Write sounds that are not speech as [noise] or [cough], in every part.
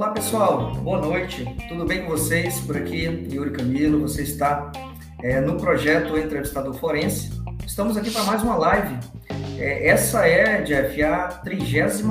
Olá pessoal, boa noite, tudo bem com vocês? Por aqui, Yuri Camilo, você está é, no projeto Entrevistador Forense. Estamos aqui para mais uma live. É, essa é, Jeff, a 33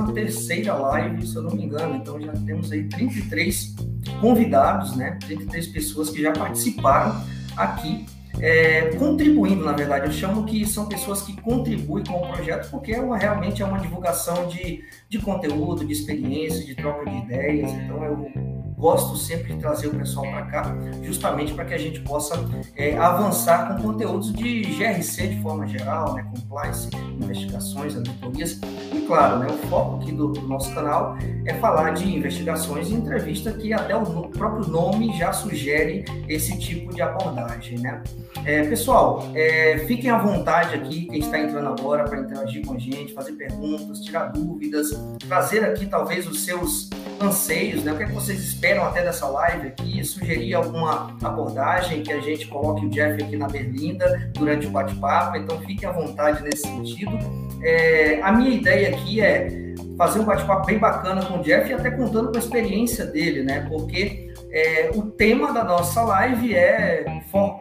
live, se eu não me engano, então já temos aí 33 convidados, né? 33 pessoas que já participaram aqui é, contribuindo, na verdade. Eu chamo que são pessoas que contribuem com o projeto, porque é uma, realmente é uma divulgação de, de conteúdo, de experiência, de troca de ideias. Então, eu gosto sempre de trazer o pessoal para cá, justamente para que a gente possa é, avançar com conteúdos de GRC de forma geral, né, compliance, investigações, auditorias. E claro, né, o foco aqui do, do, nosso canal é falar de investigações e entrevista, que até o próprio nome já sugere esse tipo de abordagem. Né? É, pessoal, é, fiquem à vontade aqui, quem está entrando agora, para interagir com a gente, fazer perguntas, tirar dúvidas, trazer aqui talvez os seus anseios, né? o que, é que vocês esperam esperam até dessa live aqui, sugerir alguma abordagem que a gente coloque o Jeff aqui na berlinda durante o bate-papo, então fiquem à vontade nesse sentido. É, a minha ideia aqui é fazer um bate-papo bem bacana com o Jeff e até contando com a experiência dele, né? Porque é, o tema da nossa live é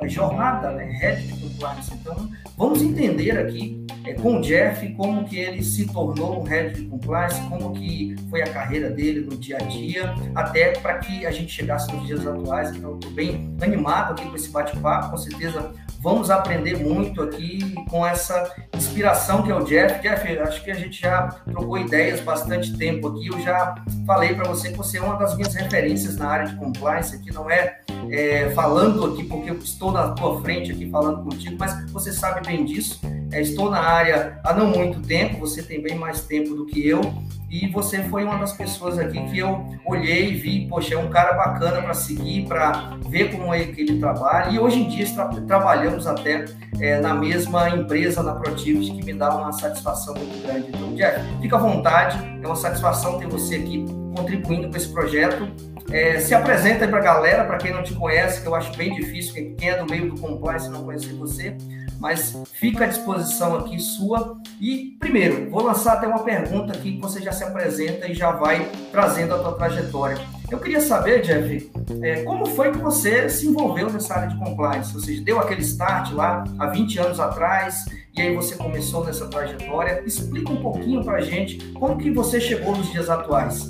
jornada, né? Compliance. Então, vamos entender aqui é, com o Jeff como que ele se tornou um Head de compliance, como que foi a carreira dele no dia a dia, até para que a gente chegasse nos dias atuais. Então, estou bem animado aqui com esse bate-papo. Com certeza vamos aprender muito aqui com essa inspiração que é o Jeff. Jeff, acho que a gente já trocou ideias bastante tempo aqui. Eu já falei para você que você é uma das minhas referências na área de compliance aqui, não é, é, falando aqui porque eu estou na tua frente aqui falando contigo, mas você sabe bem disso. É, estou na área há não muito tempo, você tem bem mais tempo do que eu, e você foi uma das pessoas aqui que eu olhei e vi, poxa, é um cara bacana para seguir, para ver como é que ele trabalha, e hoje em dia tra trabalhamos até é, na mesma empresa, na Protivity, que me dá uma satisfação muito grande. Então, Jeff, fica à vontade, é uma satisfação ter você aqui contribuindo com esse projeto. É, se apresenta para a galera, para quem não te conhece, que eu acho bem difícil, quem é do meio do compliance não conhecer você, mas fica à disposição aqui sua. E, primeiro, vou lançar até uma pergunta aqui que você já se apresenta e já vai trazendo a tua trajetória. Eu queria saber, Jeff, é, como foi que você se envolveu nessa área de compliance? Ou seja, deu aquele start lá há 20 anos atrás e aí você começou nessa trajetória. Explica um pouquinho para a gente como que você chegou nos dias atuais.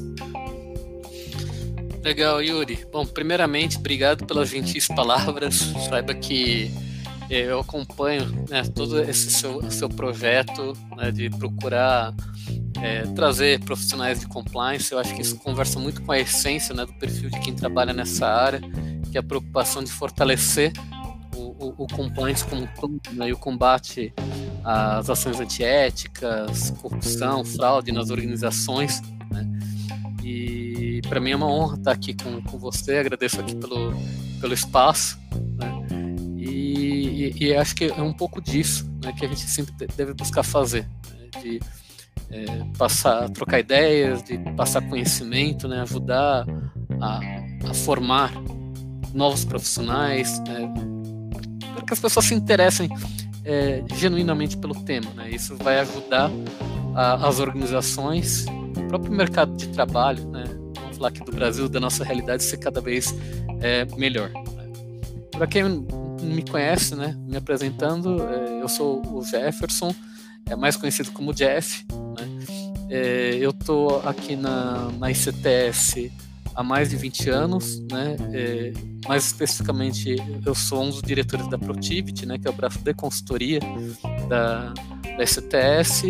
Legal, Yuri. Bom, primeiramente, obrigado pelas gentis palavras. Saiba que eu acompanho né, todo esse seu, seu projeto né, de procurar é, trazer profissionais de compliance. Eu acho que isso conversa muito com a essência né, do perfil de quem trabalha nessa área, que é a preocupação de fortalecer o, o, o compliance como todo né, e o combate às ações antiéticas, corrupção, fraude nas organizações. Né, e para mim é uma honra estar aqui com, com você, agradeço aqui pelo, pelo espaço? E, e, acho que é um pouco disso né, que a gente sempre deve buscar fazer, né? de é, passar, trocar ideias, de passar conhecimento, né? ajudar a, a formar novos profissionais, né? para que as pessoas se interessem é, genuinamente pelo tema. Né? Isso vai ajudar a, as organizações, o próprio mercado de trabalho, né? falar aqui do Brasil, da nossa realidade ser cada vez é, melhor. Né? Para quem me conhece, né, me apresentando, é, eu sou o Jefferson, é mais conhecido como Jeff. Né? É, eu estou aqui na, na ICTS há mais de 20 anos, né? É, mais especificamente, eu sou um dos diretores da Protivity, né, que é o braço de consultoria da, da STS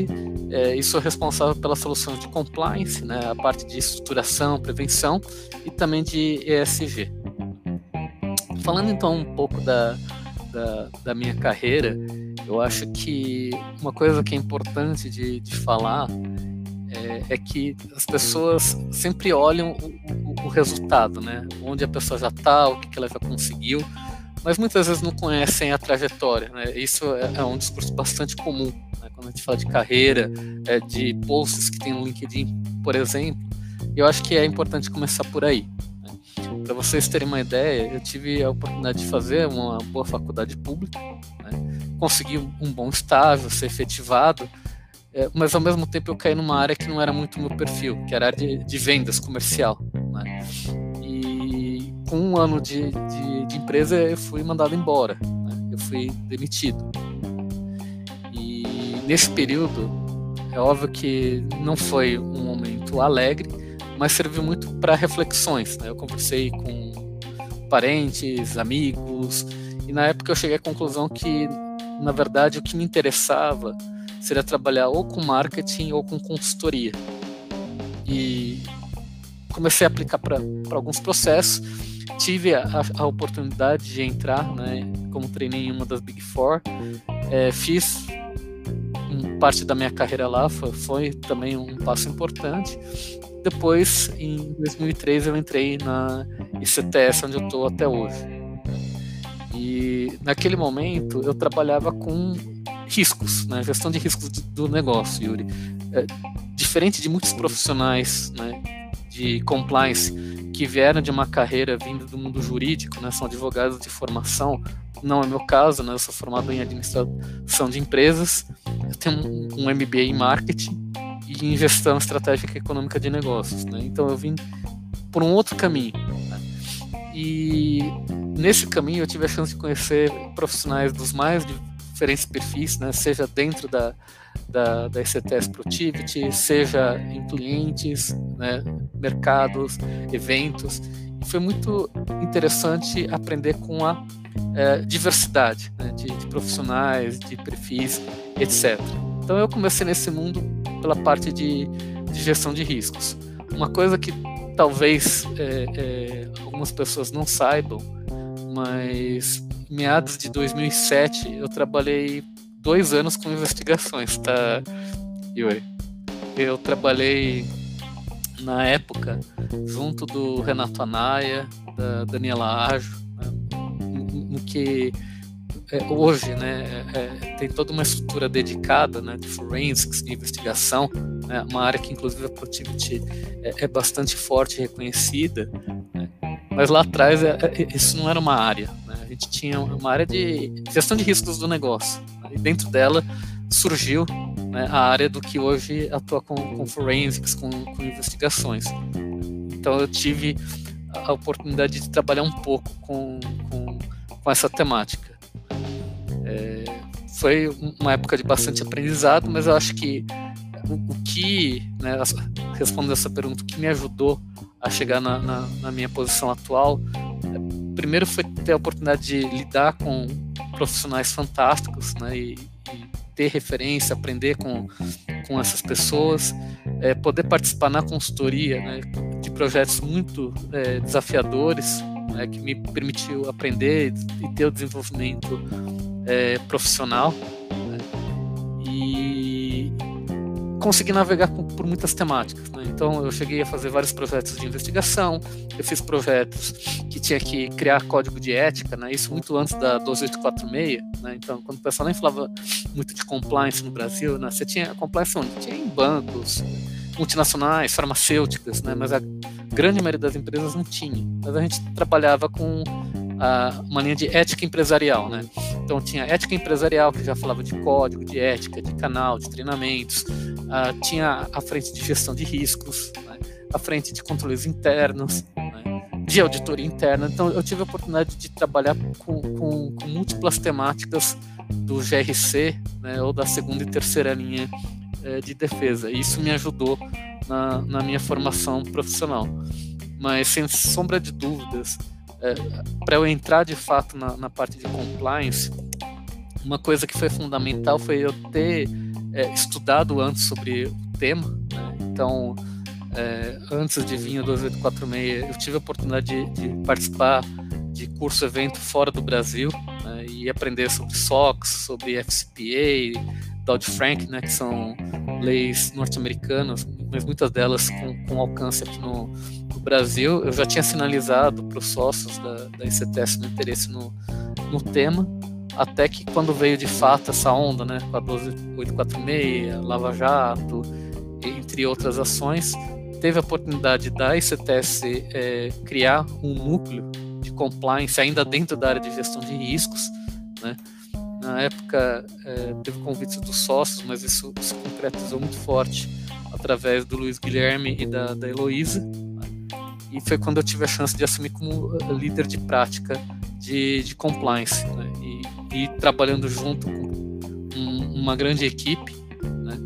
é, e sou responsável pela solução de compliance, né, a parte de estruturação, prevenção e também de ESG. Falando então um pouco da, da, da minha carreira, eu acho que uma coisa que é importante de, de falar é, é, que as pessoas sempre olham o, o, o resultado, né? Onde a pessoa já está, o que, que ela já conseguiu, mas muitas vezes não conhecem a trajetória. Né? Isso é, é, um discurso bastante comum né? quando a gente fala de carreira, é, de posts que tem no LinkedIn, por exemplo. Eu acho que é importante começar por aí. Para vocês terem uma ideia, eu tive a oportunidade de fazer uma boa faculdade pública, né? consegui um bom estágio, ser efetivado, é, mas ao mesmo tempo eu caí numa área que não era muito meu perfil, que era a área de, de vendas comercial. Né? E com um ano de, de, de, empresa eu fui mandado embora, né? eu fui demitido. E nesse período, é óbvio que não foi um momento alegre, mas serviu muito para reflexões. Né? Eu conversei com parentes, amigos, e na época eu cheguei à conclusão que, na verdade, o que me interessava seria trabalhar ou com marketing ou com consultoria. E comecei a aplicar para alguns processos. Tive a, a, oportunidade de entrar, né, como treinei em uma das Big Four. É, fiz parte da minha carreira lá, foi, foi também um passo importante. Depois, em 2003, eu entrei na ICTS, onde eu estou até hoje. E naquele momento eu trabalhava com riscos, né? gestão de riscos do negócio, Yuri. É, diferente de muitos profissionais né, de compliance que vieram de uma carreira vinda do mundo jurídico, né, são advogados de formação, não é meu caso, né, eu sou formado em administração de empresas, eu tenho um, um MBA em marketing e em gestão estratégica econômica de negócios. Né, então eu vim por um outro caminho. Né, e nesse caminho eu tive a chance de conhecer profissionais dos mais diferentes perfis, né, seja dentro da, da, da ECTS Productivity, seja em clientes, né, mercados, eventos. E foi muito interessante aprender com a é, diversidade né, de, de, profissionais, de perfis, etc. Então eu comecei nesse mundo pela parte de, de gestão de riscos. Uma coisa que talvez é, é, algumas pessoas não saibam, mas meados de 2007, eu trabalhei dois anos com investigações, tá, Yuri? Eu trabalhei na época junto do Renato Anaya, da Daniela Ajo, né, no que é, hoje né, é, é, tem toda uma estrutura dedicada né, de forensics, de investigação, né, uma área que inclusive a Productivity é, é bastante forte e reconhecida, né, mas lá atrás é, isso não era uma área gente tinha uma área de gestão de riscos do negócio. Né? E dentro dela surgiu né, a área do que hoje atua com, com forensics, com, com, investigações. Então eu tive a oportunidade de trabalhar um pouco com, com, com essa temática. É, foi uma época de bastante aprendizado, mas eu acho que o, o que, né, respondendo essa pergunta, o que me ajudou a chegar na, na, na minha posição atual primeiro foi ter a oportunidade de lidar com profissionais fantásticos, né, e, e ter referência, aprender com, com essas pessoas, é, poder participar na consultoria né, de projetos muito é, desafiadores, né, que me permitiu aprender e ter o desenvolvimento é, profissional. Né, e consegui navegar por muitas temáticas. Né? Então, eu cheguei a fazer vários projetos de investigação, eu fiz projetos que tinha que criar código de ética, né? isso muito antes da 12846. Né? Então, quando o pessoal nem falava muito de compliance no Brasil, né? você tinha compliance onde? Tinha em bancos, multinacionais, farmacêuticas, né? mas a grande maioria das empresas não tinha. Mas a gente trabalhava com a, uma linha de ética empresarial, né? Então tinha ética empresarial que já falava de código, de ética, de canal, de treinamentos, uh, tinha a frente de gestão de riscos, né? a frente de controles internos, né? de auditoria interna. Então eu tive a oportunidade de trabalhar com, com, com múltiplas temáticas do GRC, né? ou da segunda e terceira linha eh, de defesa. E isso me ajudou na, na minha formação profissional. Mas sem sombra de dúvidas, é, para eu entrar de fato na, na, parte de compliance, uma coisa que foi fundamental foi eu ter é, estudado antes sobre o tema. Né? Então, é, antes de vir o 2846, eu tive a oportunidade de, de participar de curso evento fora do Brasil né? e aprender sobre SOX, sobre FCPA, Dodd-Frank, né? que são leis norte-americanas, mas muitas delas com, com alcance aqui no, no Brasil. Eu já tinha sinalizado para os sócios da, da ICTS meu interesse no, no tema, até que quando veio de fato essa onda, né, com a 12846, Lava Jato, entre outras ações, teve a oportunidade da ICTS é, criar um núcleo de compliance ainda dentro da área de gestão de riscos, né? Na época é, teve convites dos sócios, mas isso se concretizou muito forte através do Luiz Guilherme e da, da Heloísa. e foi quando eu tive a chance de assumir como eh, líder de prática de, de compliance né? e, e, trabalhando junto com um, uma grande equipe né?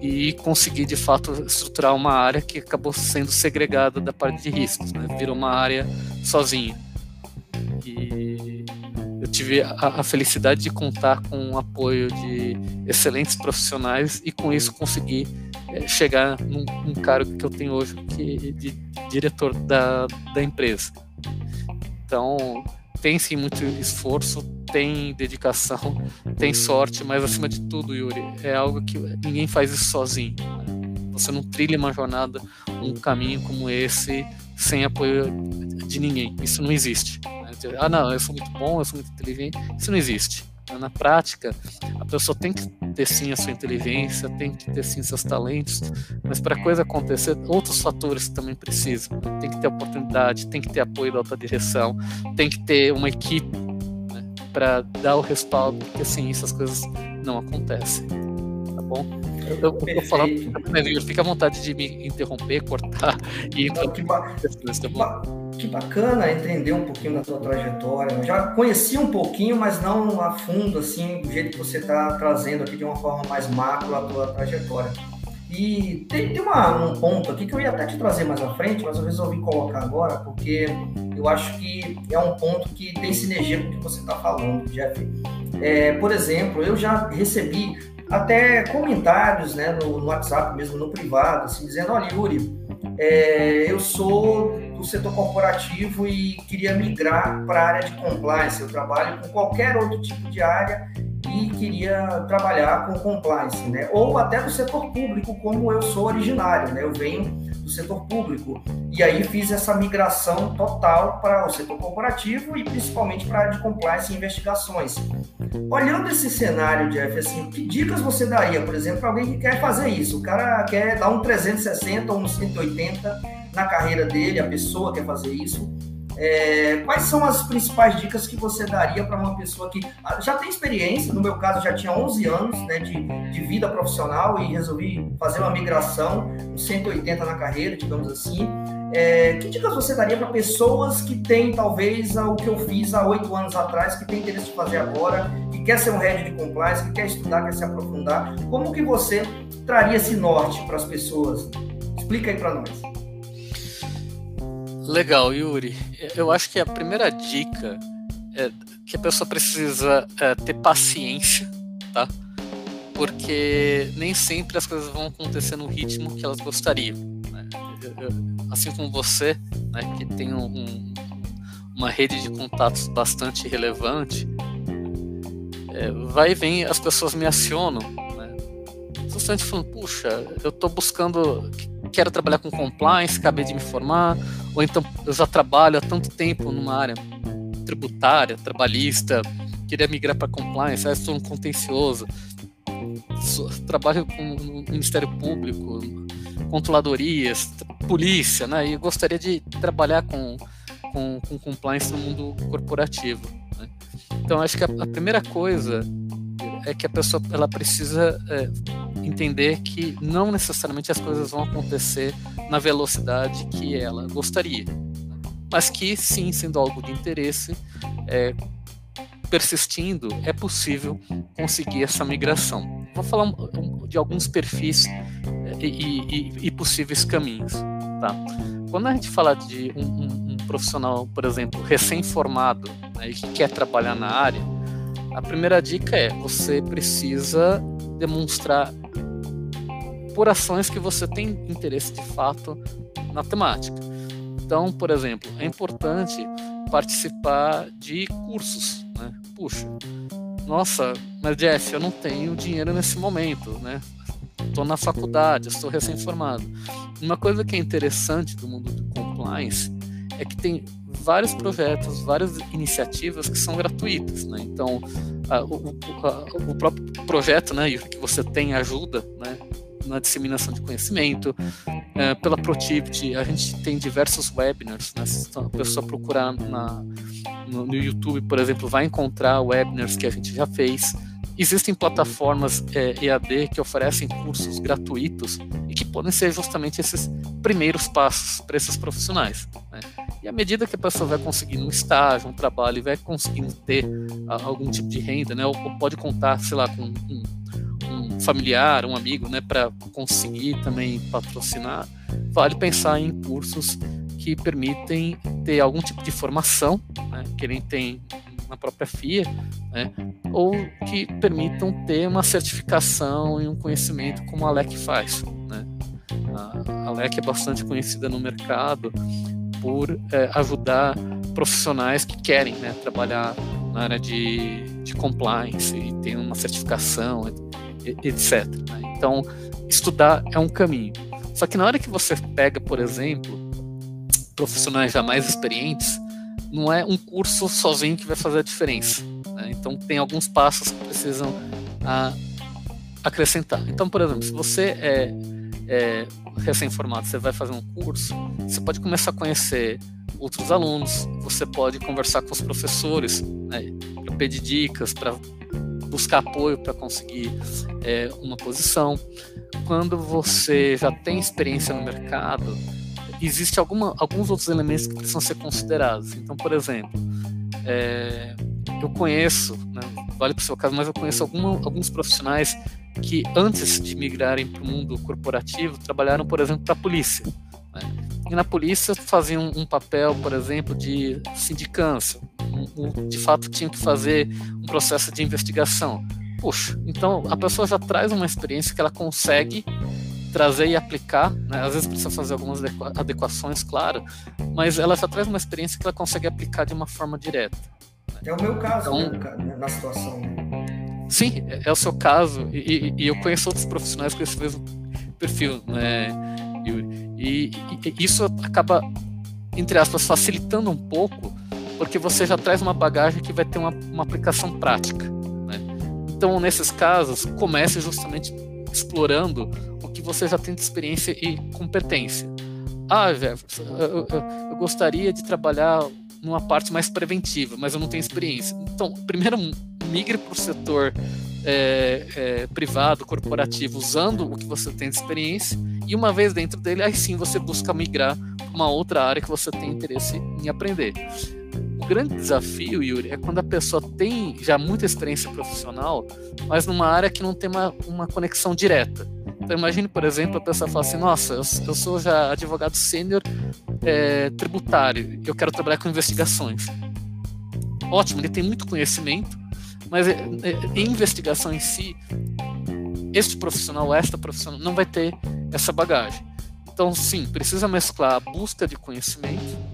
e consegui de fato estruturar uma área que acabou sendo segregada da parte de riscos, né? virou uma área sozinha. Tive a, a, felicidade de contar com o apoio de excelentes profissionais e com isso consegui é, chegar num, num, cargo que eu tenho hoje que é de diretor da, da empresa. Então tem sim muito esforço, tem dedicação, [laughs] tem sorte, mas acima de tudo, Yuri, é algo que ninguém faz isso sozinho. Né? Você não trilha uma jornada, um caminho como esse sem apoio de ninguém. Isso não existe. Né? Ah, não, eu sou muito bom, eu sou muito inteligente. Isso não existe. Na prática, a pessoa tem que ter sim a sua inteligência, tem que ter sim seus talentos, mas para a coisa acontecer, outros fatores também precisam. Tem que ter oportunidade, tem que ter apoio da alta direção, tem que ter uma equipe né, para dar o respaldo, porque assim, essas coisas não acontecem. Bom? Eu, eu, eu tô falando, fica à vontade de me interromper, cortar e entrar. Que, ba tá que bacana entender um pouquinho da sua trajetória. Eu já conheci um pouquinho, mas não a fundo, assim, do jeito que você está trazendo aqui de uma forma mais macro a tua trajetória. E tem, tem uma, um ponto aqui que eu ia até te trazer mais à frente, mas eu resolvi colocar agora, porque eu acho que é um ponto que tem sinergia com o que você está falando, Jeff. É, por exemplo, eu já recebi até comentários né, no, no WhatsApp, mesmo no privado, assim, dizendo, olha, Yuri, é, eu sou do setor corporativo e queria migrar para a área de compliance. Eu trabalho com qualquer outro tipo de área e queria trabalhar com compliance, né? Ou até do setor público, como eu sou originário, né? Eu venho setor público e aí fiz essa migração total para o setor corporativo e principalmente para a área de compliance e investigações. Olhando esse cenário, Jeff, assim, que dicas você daria, por exemplo, para alguém que quer fazer isso? O cara quer dar um 360 ou um 180 na carreira dele, a pessoa quer fazer isso. É, quais são as principais dicas que você daria para uma pessoa que ah, já tem experiência? No meu caso, já tinha 11 anos né, de, de vida profissional e resolvi fazer uma migração, um 180 na carreira, digamos assim. É, que dicas você daria para pessoas que têm, talvez, o que eu fiz há oito anos atrás, que tem interesse de fazer agora, que quer ser um head de compliance, que quer estudar, quer se aprofundar? Como que você traria esse norte para as pessoas? Explica aí para nós. Legal, Yuri. Eu acho que a primeira dica é que a pessoa precisa é, ter paciência, tá? Porque nem sempre as coisas vão acontecer no ritmo que elas gostariam. Né? Assim como você, né, que tem um, uma rede de contatos bastante relevante, é, vai e vem, as pessoas me acionam, né? Justamente falando, puxa, eu estou buscando quero trabalhar com compliance, acabei de me formar, ou então eu já trabalho há tanto tempo numa área tributária, trabalhista, queria migrar para compliance, aí estou no contencioso, trabalho com o Ministério Público, controladorias, polícia, né? E gostaria de trabalhar com, com, com compliance no mundo corporativo. Né? Então, acho que a, a, primeira coisa é que a pessoa ela precisa é, entender que não necessariamente as coisas vão acontecer na velocidade que ela gostaria, mas que sim, sendo algo de interesse, é, persistindo, é possível conseguir essa migração. Vou falar de alguns perfis é, e, e, e possíveis caminhos. Tá? Quando a gente fala de um, um, um profissional, por exemplo, recém-formado né, que quer trabalhar na área, a primeira dica é você precisa demonstrar por ações que você tem interesse de fato na temática. Então, por exemplo, é importante participar de cursos, né? Puxa, nossa, mas Jeff, eu não tenho dinheiro nesse momento, né? Estou na faculdade, estou recém-formado. Uma coisa que é interessante do mundo do compliance é que tem vários projetos, várias iniciativas que são gratuitas, né? Então, a, o, a, o, próprio projeto, né, que você tem ajuda, né, na disseminação de conhecimento. É, pela Protivity, a gente tem diversos webinars. Né? Se a pessoa procurar na, no, no, YouTube, por exemplo, vai encontrar webinars que a gente já fez. Existem plataformas é, EAD que oferecem cursos gratuitos e que podem ser justamente esses primeiros passos para esses profissionais. Né? E à medida que a pessoa vai conseguindo um estágio, um trabalho, e vai conseguindo ter a, algum tipo de renda, né? ou, ou, pode contar, sei lá, com um, familiar, um amigo, né, para conseguir também patrocinar, vale pensar em cursos que permitem ter algum tipo de formação, né, que ele tem na própria FIA, né, ou que permitam ter uma certificação e um conhecimento como a LEC faz. Né. A, LEC é bastante conhecida no mercado por é, ajudar profissionais que querem né, trabalhar na área de, de compliance e ter uma certificação, etc. Né. Então, estudar é um caminho. Só que na hora que você pega, por exemplo, profissionais já mais experientes, não é um curso sozinho que vai fazer a diferença. Né? Então, tem alguns passos que precisam a, ah, acrescentar. Então, por exemplo, se você é, é recém-formado, você vai fazer um curso, você pode começar a conhecer outros alunos, você pode conversar com os professores, né, para pedir dicas, para buscar apoio para conseguir é, uma posição. Quando você já tem experiência no mercado, existe alguma, alguns outros elementos que precisam ser considerados. Então, por exemplo, é, eu conheço, né, vale para o seu caso, mas eu conheço alguma, alguns profissionais que antes de migrarem para o mundo corporativo trabalharam, por exemplo, para a polícia. Né? E na polícia faziam um papel, por exemplo, de sindicância. De fato, tinham que fazer um processo de investigação. Puxa, então a pessoa já traz uma experiência que ela consegue trazer e aplicar, né? às vezes precisa fazer algumas adequações, claro, mas ela já traz uma experiência que ela consegue aplicar de uma forma direta. É o meu caso, então, né, na situação. Sim, é, é o seu caso, e, e, eu conheço outros profissionais com esse mesmo perfil, né, Yuri? E, e, isso acaba, entre aspas, facilitando um pouco, porque você já traz uma bagagem que vai ter uma, uma aplicação prática. Né? Então, nesses casos, comece justamente explorando o que você já tem de experiência e competência. Ah, Jefferson, eu, eu, eu gostaria de trabalhar numa parte mais preventiva, mas eu não tenho experiência. Então, primeiro migre para o setor é, é, privado, corporativo, usando o que você tem de experiência, e uma vez dentro dele, aí sim você busca migrar para uma outra área que você tem interesse em aprender. O grande desafio, Yuri, é quando a pessoa tem já muita experiência profissional, mas numa área que não tem uma, uma conexão direta. Então imagine, por exemplo, a pessoa fala assim, nossa, eu, sou já advogado sênior é, tributário, eu quero trabalhar com investigações. Ótimo, ele tem muito conhecimento, mas é, é, em investigação em si, este profissional, esta profissional, não vai ter essa bagagem. Então, sim, precisa mesclar a busca de conhecimento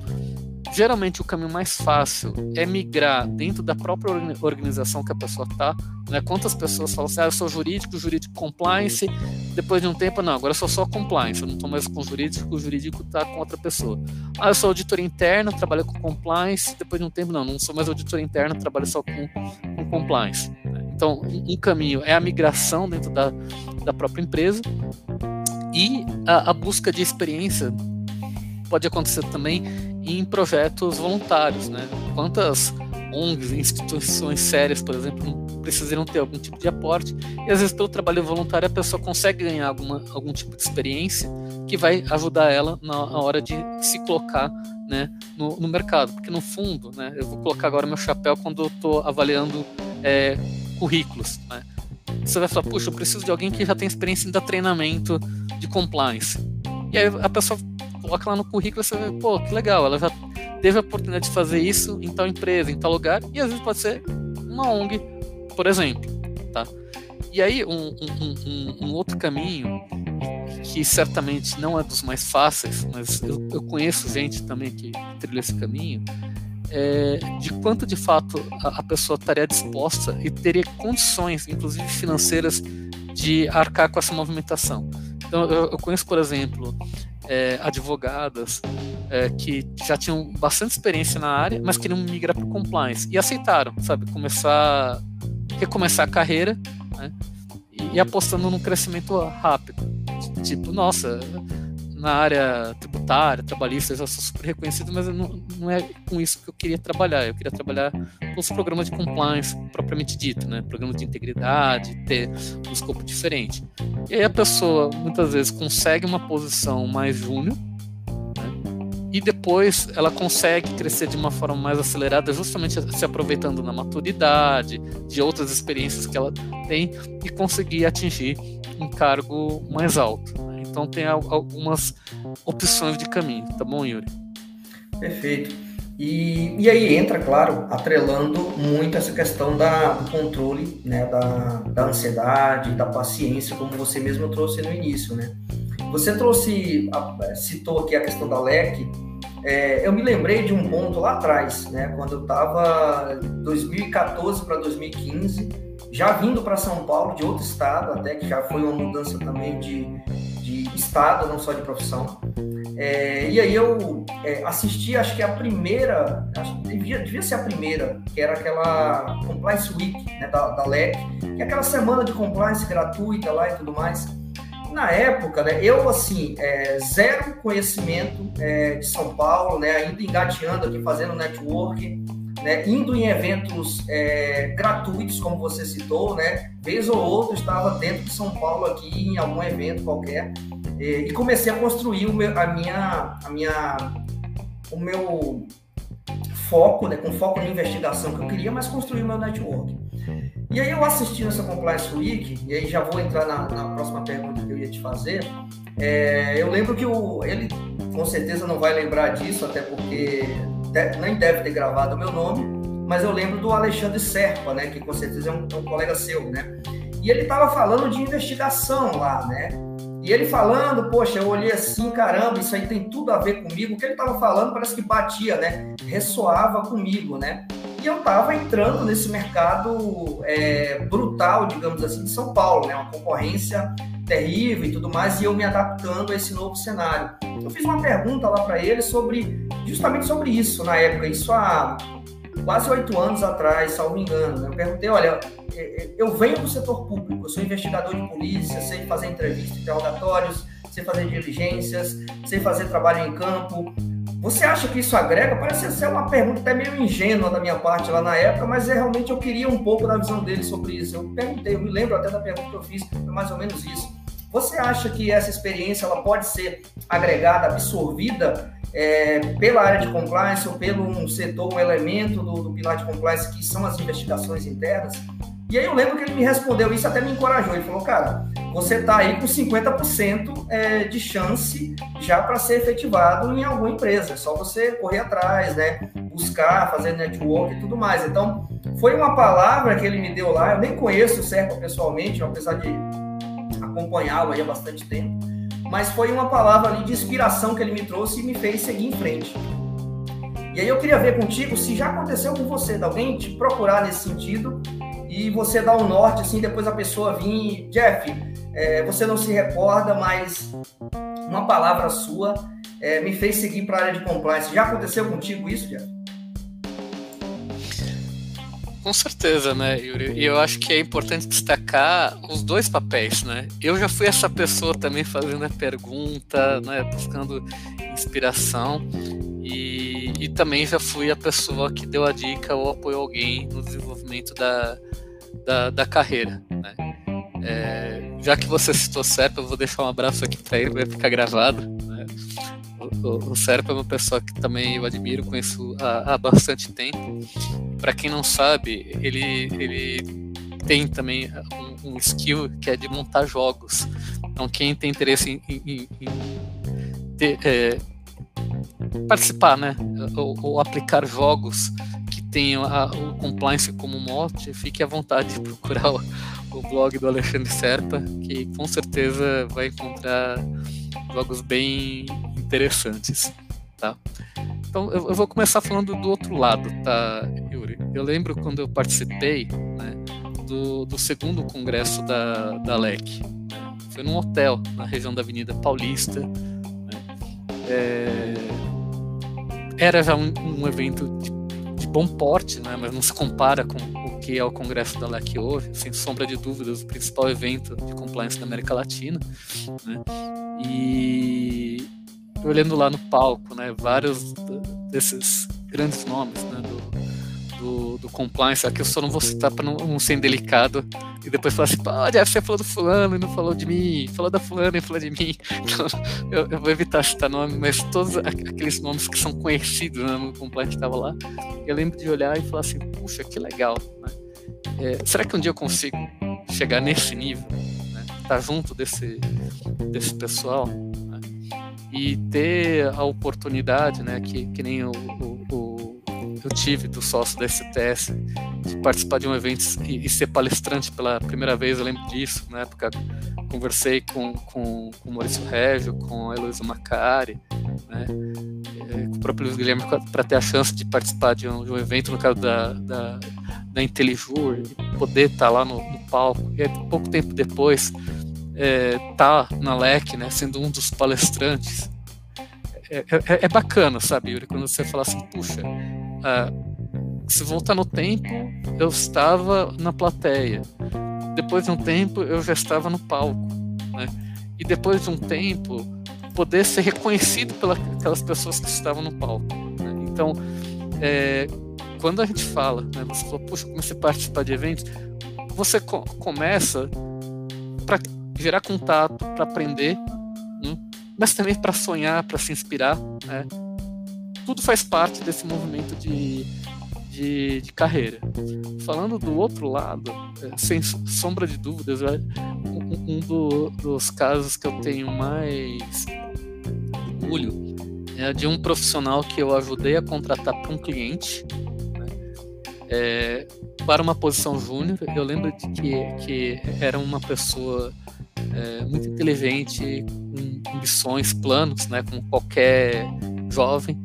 geralmente o caminho mais fácil é migrar dentro da própria organização que a pessoa está. Né? Quantas pessoas falam assim, ah, eu sou jurídico, jurídico compliance, depois de um tempo, não, agora eu sou só compliance, eu não estou mais com jurídico, o jurídico está com outra pessoa. Ah, eu sou auditor interno, trabalho com compliance, depois de um tempo, não, não sou mais auditor interno, trabalho só com, com compliance. Então, um caminho é a migração dentro da, da própria empresa e a, a busca de experiência pode acontecer também em projetos voluntários, né? Quantas ONGs, instituições sérias, por exemplo, precisam ter algum tipo de aporte e às vezes pelo trabalho voluntário a pessoa consegue ganhar alguma, algum tipo de experiência que vai ajudar ela na, hora de se colocar né, no, no, mercado, porque no fundo, né, eu vou colocar agora meu chapéu quando eu estou avaliando é, currículos, né? Você vai falar, puxa, eu preciso de alguém que já tem experiência em dar treinamento de compliance. E aí a pessoa coloca lá no currículo e você vê, pô, que legal, ela já teve a oportunidade de fazer isso em tal empresa, em tal lugar, e às vezes pode ser uma ONG, por exemplo, tá? E aí, um, um, um, um outro caminho, que certamente não é dos mais fáceis, mas eu, eu conheço gente também que trilha esse caminho, é, de quanto de fato a, a, pessoa estaria disposta e teria condições, inclusive financeiras, de arcar com essa movimentação. Então, eu, eu conheço, por exemplo, é, advogadas é, que já tinham bastante experiência na área, mas queriam migrar para compliance e aceitaram, sabe, começar, recomeçar a carreira né, e, e apostando num crescimento rápido. Tipo, nossa, na área tributária, trabalhista, já sou super reconhecido, mas não, não é com isso que eu queria trabalhar. Eu queria trabalhar com os programas de compliance propriamente dito, né? Programas de integridade, ter um escopo diferente. E aí a pessoa muitas vezes consegue uma posição mais júnior, e depois ela consegue crescer de uma forma mais acelerada, justamente se aproveitando da maturidade, de outras experiências que ela tem e conseguir atingir um cargo mais alto. Então tem algumas opções de caminho, tá bom, Yuri? Perfeito. E, e aí entra, claro, atrelando muito essa questão da, do controle, né, da, da ansiedade, da paciência, como você mesmo trouxe no início, né? Você trouxe, citou aqui a questão da LEC. É, eu me lembrei de um ponto lá atrás, né, quando eu estava 2014 para 2015, já vindo para São Paulo, de outro estado, até que já foi uma mudança também de, de estado, não só de profissão. É, e aí eu é, assisti, acho que a primeira, acho, devia, devia ser a primeira, que era aquela Compliance Week né, da, da LEC, que é aquela semana de compliance gratuita lá e tudo mais na época, né, eu, assim, é, zero conhecimento é, de São Paulo, né, ainda engateando aqui, fazendo network, né, indo em eventos é, gratuitos, como você citou, né, vez ou outra estava dentro de São Paulo aqui, em algum evento qualquer, e comecei a construir meu, a minha, a minha, o meu foco, né, com foco na investigação que eu queria, mas construir o meu network. E aí eu assistindo essa Compliance Week, e aí já vou entrar na, na próxima pergunta que eu ia te fazer, é, eu lembro que o, ele com certeza não vai lembrar disso, até porque nem deve ter gravado o meu nome, mas eu lembro do Alexandre Serpa, né, que com certeza é um, é um colega seu, né? E ele estava falando de investigação lá, né? E ele falando, poxa, eu olhei assim, caramba, isso aí tem tudo a ver comigo. O que ele estava falando parece que batia, né? Ressoava comigo, né? E eu estava entrando nesse mercado é, brutal, digamos assim, de São Paulo, né? Uma concorrência terrível e tudo mais, e eu me adaptando a esse novo cenário. Eu fiz uma pergunta lá para ele sobre, justamente sobre isso na época, isso há quase oito anos atrás, salvo engano. Né? Eu perguntei, olha, é, é, eu venho do setor público, eu sou investigador de polícia, sei fazer entrevistas, interrogatórios, sei fazer diligências, sei fazer trabalho em campo, você acha que isso agrega? Parece ser uma pergunta até meio ingênua da minha parte lá na época, mas é, realmente eu queria um pouco da visão dele sobre isso. Eu perguntei, eu me lembro até da pergunta que eu fiz, foi mais ou menos isso. Você acha que essa experiência ela pode ser agregada, absorvida é, pela área de compliance ou pelo um setor, um elemento do, do pilar de compliance que são as investigações internas? E aí eu lembro que ele me respondeu isso, até me encorajou. Ele falou, cara, você está aí com 50% é, de chance já para ser efetivado em alguma empresa. É só você correr atrás, né? Buscar, fazer network e tudo mais. Então, foi uma palavra que ele me deu lá. Eu nem conheço o Serpa pessoalmente, apesar de acompanhá-lo aí há bastante tempo. Mas foi uma palavra ali de inspiração que ele me trouxe e me fez seguir em frente. E aí eu queria ver contigo se já aconteceu com você, de alguém te procurar nesse sentido e você dá um norte, assim, depois a pessoa vir, Jeff, é, você não se recorda, mas uma palavra sua é, me fez seguir para a área de compliance. Já aconteceu contigo isso, Jeff? Com certeza, né, Yuri? E eu acho que é importante destacar os dois papéis, né? Eu já fui essa pessoa também fazendo a pergunta, né, buscando inspiração e, e também já fui a pessoa que deu a dica ou apoiou alguém no desenvolvimento da, da, da carreira. Né? É, já que você citou Serpa, eu vou deixar um abraço aqui para ele, vai ficar gravado. O, Serpa é uma pessoa que também eu admiro, conheço há, há bastante tempo. Para quem não sabe, ele, ele tem também um, um, skill que é de montar jogos. Então, quem tem interesse em, em, em ter, é, participar, né, ou, ou aplicar jogos tem a, o compliance como mote, fique à vontade de procurar o, o, blog do Alexandre Serpa, que com certeza vai encontrar jogos bem interessantes, tá? Então eu, eu vou começar falando do outro lado, tá, Yuri? Eu lembro quando eu participei né, do, do segundo congresso da, da LEC. Foi num hotel na região da Avenida Paulista. Né? É, era já um, um evento de bom porte, né, mas não se compara com o que é o congresso da LEC hoje, sem sombra de dúvidas, o principal evento de compliance da América Latina. Né? E olhando lá no palco, né, vários desses grandes nomes né, do, do, do compliance, aqui eu só não vou citar para não, não ser indelicado, e depois falar assim, pode, você falou do fulano e não falou de mim, falou da fulana e falou de mim. [laughs] Então, eu, eu, vou evitar citar nome, mas todos aqueles nomes que são conhecidos né, no compliance estava lá, eu lembro de olhar e falar assim, puxa, que legal. Né? É, será que um dia eu consigo chegar nesse nível? Né? Tá junto desse, desse pessoal? E ter a oportunidade, né, que, que nem o, o, o eu tive do sócio da STS de participar de um evento e, e, ser palestrante pela primeira vez, eu lembro disso, na época conversei com, com, com o Maurício Régio, com a Heloísa Macari, né, com o próprio Luiz Guilherme para ter a chance de participar de um, de um evento, no caso da, da, da Intelijur, poder estar tá lá no, no, palco. E aí, pouco tempo depois, é, tá na LEC, né, sendo um dos palestrantes. É, é, é bacana, sabe, Yuri, quando você fala assim, puxa, ah, se voltar no tempo, eu estava na plateia. Depois de um tempo, eu já estava no palco. Né? E depois de um tempo, poder ser reconhecido pelas pessoas que estavam no palco. Né? Então, é, quando a gente fala, né, você falou, puxa, comecei a participar de eventos, você co começa para gerar contato, para aprender, né? mas também para sonhar, para se inspirar. Né? Tudo faz parte desse movimento de de, de carreira. Falando do outro lado, é, sem sombra de dúvidas, um, um do, dos casos que eu tenho mais orgulho é de um profissional que eu ajudei a contratar para um cliente né, é, para uma posição júnior. Eu lembro de que, que era uma pessoa é, muito inteligente, com ambições, planos, né, como qualquer jovem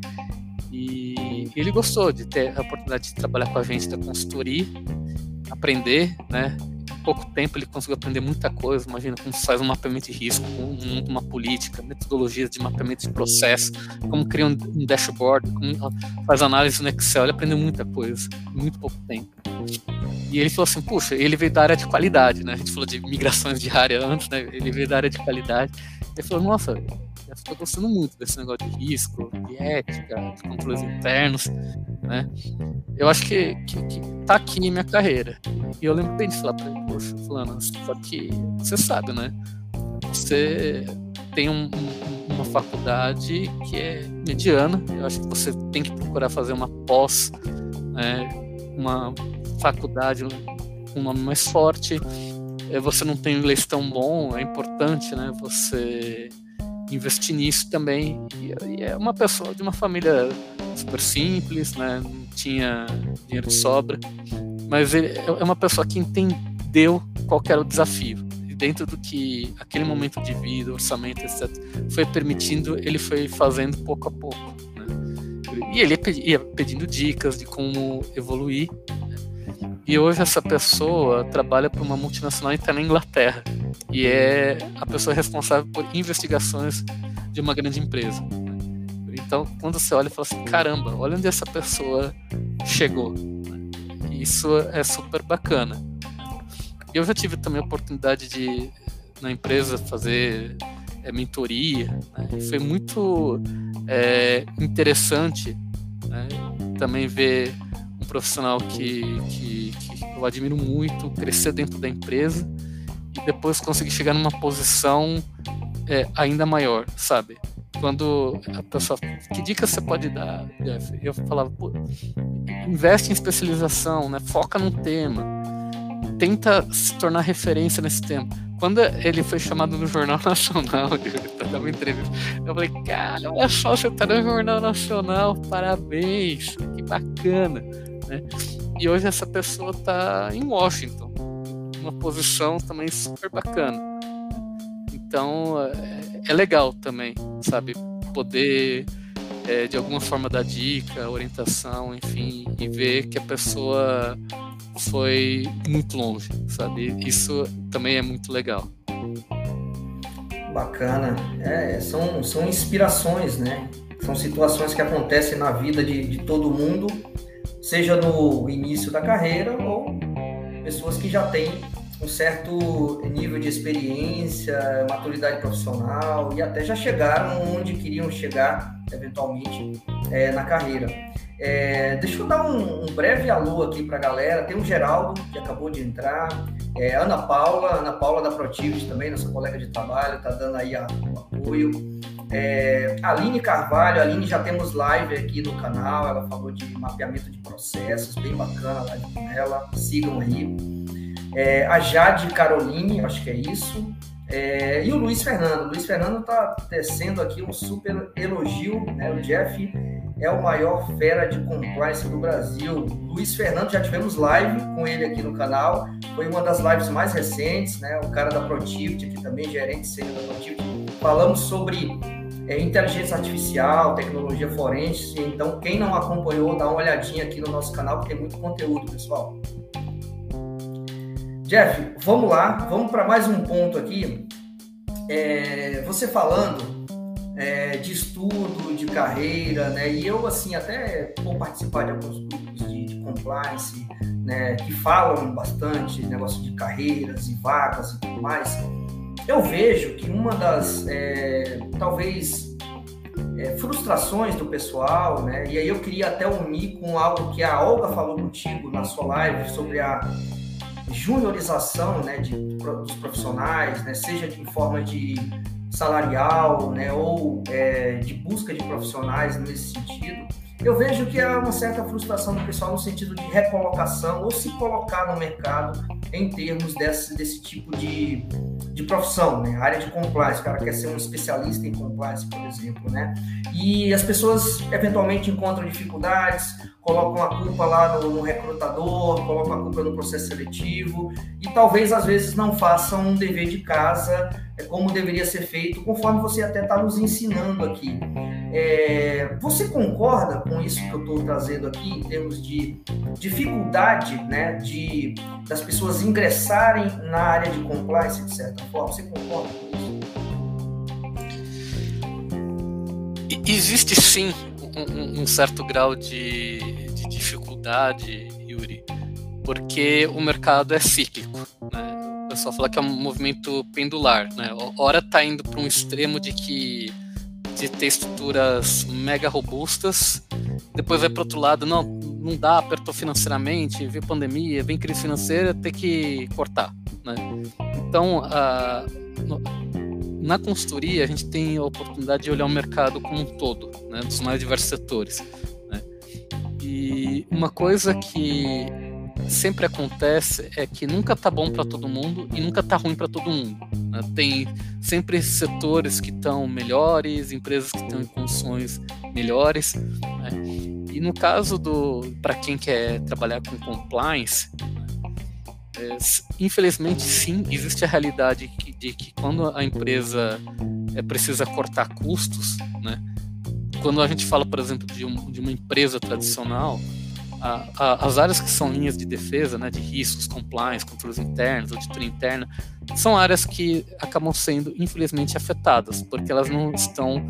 ele gostou de ter a oportunidade de trabalhar com a gente da consultoria, aprender, né? Em pouco tempo ele conseguiu aprender muita coisa. Imagina como se faz um mapeamento de risco, um, uma política, metodologias de mapeamento de processo, como cria um dashboard, como faz análise no Excel. Ele aprendeu muita coisa em muito pouco tempo. E ele falou assim, puxa, ele veio da área de qualidade, né? A gente falou de migrações de área antes, né? Ele veio da área de qualidade. Ele falou, nossa, eu estou gostando muito desse negócio de risco, de ética, de controles internos, né? Eu acho que, que, que tá aqui minha carreira. E eu lembro bem de falar para ele, poxa, fulano, só que você sabe, né? Você tem um, uma faculdade que é mediana, eu acho que você tem que procurar fazer uma pós, né? uma faculdade um nome mais forte, é, você não tem inglês tão bom, é importante, né? Você investir nisso também. E, é uma pessoa de uma família super simples, né? Não tinha dinheiro de sobra, mas ele é, é uma pessoa que entendeu qual era o desafio. Dentro do que aquele momento de vida, orçamento, etc., foi permitindo, ele foi fazendo pouco a pouco. Né? E ele ia pedindo dicas de como evoluir. E hoje essa pessoa trabalha para uma multinacional interna na Inglaterra e é a pessoa responsável por investigações de uma grande empresa. Então, quando você olha e fala assim, caramba, olha onde essa pessoa chegou. Isso é super bacana. Eu já tive também a oportunidade de na empresa fazer é, mentoria. Né? E foi muito é, interessante né? também ver um profissional que, que, que eu admiro muito crescer dentro da empresa e depois conseguir chegar numa posição é, ainda maior, sabe? Quando a pessoa, que dica você pode dar, Jeff? Eu falava, investe em especialização, né? Foca num tema, tenta se tornar referência nesse tema. Quando ele foi chamado no Jornal [laughs] Nacional, para dar uma entrevista, eu falei, cara, olha só, você tá no Jornal Nacional, parabéns, que bacana, né? E hoje essa pessoa está em Washington, uma posição também super bacana. Então é, é legal também, sabe, poder é, de alguma forma dar dica, orientação, enfim, e ver que a pessoa foi muito longe, sabe? Isso também é muito legal. Bacana. É, são, são inspirações, né? São situações que acontecem na vida de, de todo mundo, seja no início da carreira ou pessoas que já têm um certo nível de experiência, maturidade profissional e até já chegaram onde queriam chegar eventualmente é, na carreira. É, deixa eu dar um, um breve alô aqui para a galera. Tem o Geraldo, que acabou de entrar. É, Ana Paula, Ana Paula da Protivos também, nossa colega de trabalho, está dando aí a, o apoio. É, Aline Carvalho, Aline já temos live aqui no canal, ela falou de mapeamento de processos, bem bacana a live ela, sigam aí. É, a Jade Caroline, acho que é isso. É, e o Luiz Fernando. O Luiz Fernando está tecendo aqui um super elogio. Né? O Jeff é o maior fera de compliance do Brasil. Luiz Fernando, já tivemos live com ele aqui no canal. Foi uma das lives mais recentes, né? O cara da Protivity, aqui também, gerente sênior da Protivity. Falamos sobre é, inteligência artificial, tecnologia forense. Então, quem não acompanhou, dá uma olhadinha aqui no nosso canal, que tem muito conteúdo, pessoal. Jeff, vamos lá, vamos para mais um ponto aqui. É, você falando é, de estudo, de carreira, né? E eu, assim, até vou participar de alguns grupos de, de compliance, né? Que falam bastante negócio de carreiras e vagas e tudo mais. Eu vejo que uma das, é, talvez, é, frustrações do pessoal, né? E aí eu queria até unir com algo que a Olga falou contigo na sua live sobre a juniorização né, de, dos profissionais, né, seja em forma de salarial né, ou é, de busca de profissionais nesse sentido, eu vejo que há uma certa frustração do pessoal no sentido de recolocação ou se colocar no mercado em termos desse, desse tipo de, de profissão, né? Área de compliance, o cara quer ser um especialista em compliance, por exemplo, né? E as pessoas eventualmente encontram dificuldades, colocam a culpa lá no, no, recrutador, colocam a culpa no processo seletivo e talvez às vezes não façam um dever de casa é, como deveria ser feito, conforme você até está nos ensinando aqui. É, você concorda com isso que eu estou trazendo aqui em termos de dificuldade, né, de das pessoas ingressarem na área de compliance de certa forma? Você concorda com isso? Existe sim um, um certo grau de, dificuldade, Yuri, porque o mercado é cíclico. Né? O pessoal fala que é um movimento pendular. Né? Hora está indo para um extremo de que de ter estruturas mega robustas, depois vai para outro lado, não, não dá, apertou financeiramente, vem pandemia, vem crise financeira, tem que cortar. Né? Então, a, na consultoria, a gente tem a oportunidade de olhar o mercado como um todo, né, dos mais diversos setores. E uma coisa que sempre acontece é que nunca tá bom para todo mundo e nunca tá ruim para todo mundo. Né? Tem sempre setores que estão melhores, empresas que estão em condições melhores. Né? E no caso do para quem quer trabalhar com compliance, é, infelizmente, sim, existe a realidade de que quando a empresa é, precisa cortar custos, né? Quando a gente fala, por exemplo, de, um, de uma empresa tradicional, a, a, as áreas que são linhas de defesa, né, de riscos, compliance, controles internos, auditoria interna, são áreas que acabam sendo, infelizmente, afetadas, porque elas não estão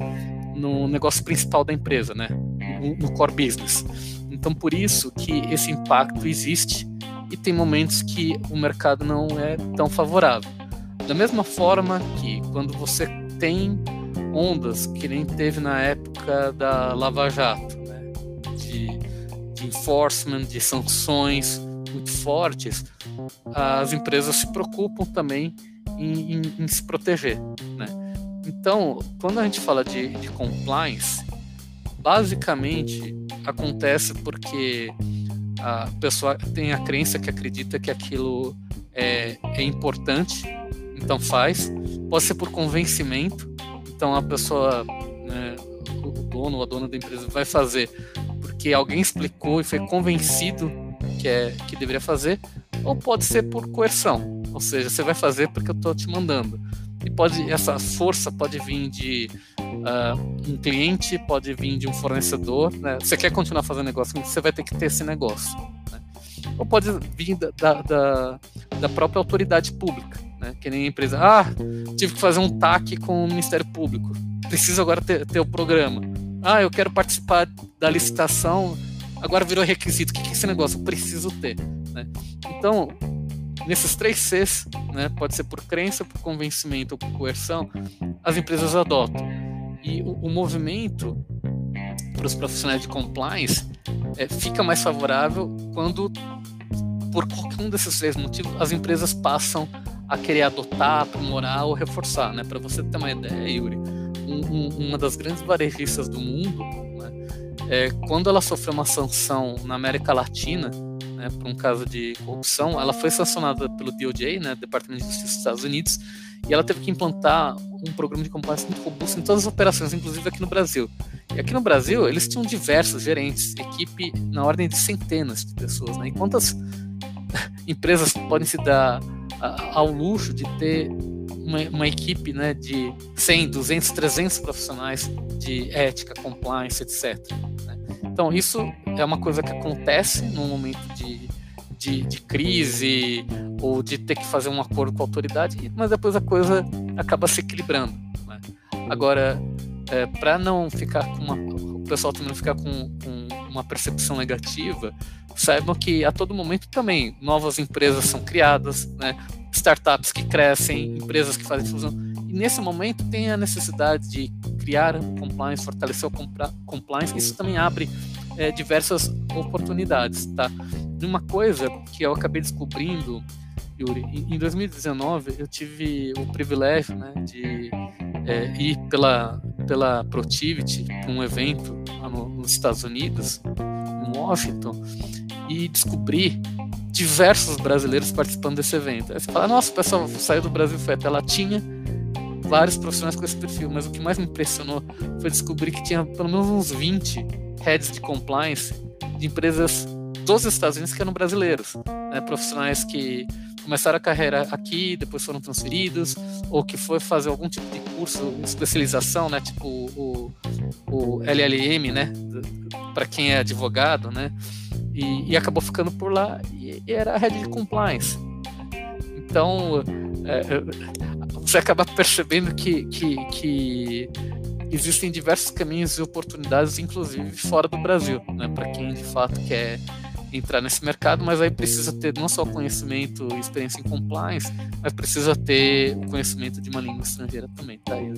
no negócio principal da empresa, né, no, no core business. Então, por isso que esse impacto existe e tem momentos que o mercado não é tão favorável. Da mesma forma que quando você tem ondas que nem teve na época da Lava Jato, né, de, de enforcement, de sanções muito fortes, as empresas se preocupam também em, em, em se proteger. Né? Então, quando a gente fala de, de compliance, basicamente acontece porque a pessoa tem a crença que acredita que aquilo é, é importante, então faz. Pode ser por convencimento, então a pessoa, né, o dono ou a dona da empresa vai fazer porque alguém explicou e foi convencido que, é, que deveria fazer, ou pode ser por coerção, ou seja, você vai fazer porque eu estou te mandando. E pode essa força pode vir de uh, um cliente, pode vir de um fornecedor. Né? Você quer continuar fazendo negócio, você vai ter que ter esse negócio. Né? Ou pode vir da, da, da, própria autoridade pública, né? que nem a empresa. Ah, tive que fazer um TAC com o Ministério Público. Preciso agora ter, ter o programa. Ah, eu quero participar da licitação. Agora virou requisito. O que é esse negócio? Eu preciso ter. Né? Então, nesses três Cs, né, pode ser por crença, por convencimento ou por coerção, as empresas adotam. E o, o movimento para os profissionais de compliance é, fica mais favorável quando, por qualquer um desses três motivos, as empresas passam a querer adotar, aprimorar ou reforçar. Né? Para você ter uma ideia, Yuri, um, um, uma das grandes varejistas do mundo, né, é, quando ela sofreu uma sanção na América Latina, né, por um caso de corrupção, ela foi sancionada pelo DOJ, né, Departamento de Justiça dos Estados Unidos, e ela teve que implantar um programa de compliance muito robusto em todas as operações, inclusive aqui no Brasil. E aqui no Brasil, eles tinham diversos gerentes, equipe na ordem de centenas de pessoas. Né? E quantas [laughs] empresas podem se dar ao luxo de ter uma, uma, equipe né, de 100, 200, 300 profissionais de ética, compliance, etc. Né? Então, isso é uma coisa que acontece num momento de, de, de, crise ou de ter que fazer um acordo com a autoridade, mas depois a coisa acaba se equilibrando. Né? Agora, é, para não ficar com uma, o pessoal também não ficar com, com uma percepção negativa, saibam que a todo momento também novas empresas são criadas, né? startups que crescem, empresas que fazem fusão. E nesse momento tem a necessidade de criar compliance, fortalecer o compliance. Isso também abre é, diversas oportunidades. Tá? Uma coisa que eu acabei descobrindo, Yuri, em 2019 eu tive o privilégio né, de é, ir pela, pela Protivity, um evento lá no, nos Estados Unidos, em Washington, e descobri diversos brasileiros participando desse evento. Aí você fala, nossa, o pessoal saiu do Brasil foi até lá, tinha vários profissionais com esse perfil, mas o que mais me impressionou foi descobrir que tinha pelo menos uns 20 heads de compliance de empresas dos Estados Unidos que eram brasileiros, né? profissionais que começaram a carreira aqui, depois foram transferidos, ou que foi fazer algum tipo de curso, especialização, né? tipo o, o LLM, né? para quem é advogado, né? E, e, acabou ficando por lá e, e era a rede de compliance. Então, é, é, você acaba percebendo que, que, que, existem diversos caminhos e oportunidades, inclusive fora do Brasil, né, para quem de fato quer entrar nesse mercado, mas aí precisa ter não só conhecimento e experiência em compliance, mas precisa ter o conhecimento de uma língua estrangeira também, tá aí.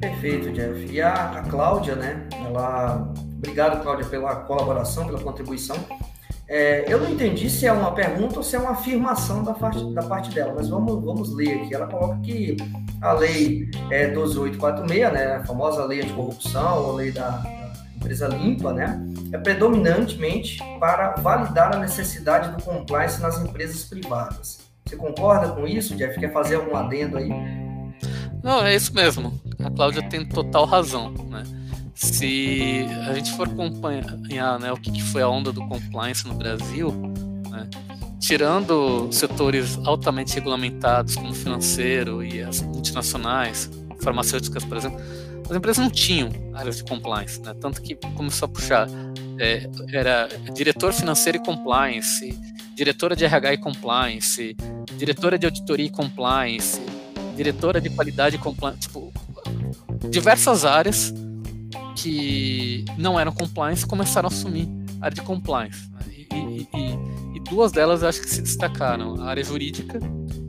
Perfeito, Jeff. E a, a Cláudia, né? Ela Obrigado, Cláudia, pela colaboração, pela contribuição. É, eu não entendi se é uma pergunta ou se é uma afirmação da parte, da parte dela, mas vamos, vamos ler aqui. Ela coloca que a lei é 12846, né, a famosa lei anticorrupção, ou a lei da empresa limpa, né, é predominantemente para validar a necessidade do compliance nas empresas privadas. Você concorda com isso, Jeff? Quer fazer algum adendo aí? Não, é isso mesmo. A Cláudia tem total razão, né? se a gente for acompanhar né, o que, que foi a onda do compliance no Brasil, né, tirando setores altamente regulamentados como financeiro e as multinacionais, farmacêuticas, por exemplo, as empresas não tinham áreas de compliance, né, tanto que começou a puxar é, era diretor financeiro e compliance, diretora de RH e compliance, diretora de auditoria e compliance, diretora de qualidade e compliance, tipo, diversas áreas que não eram compliance começaram a assumir a área de compliance. Né? E, e, e, duas delas acho que se destacaram, a área jurídica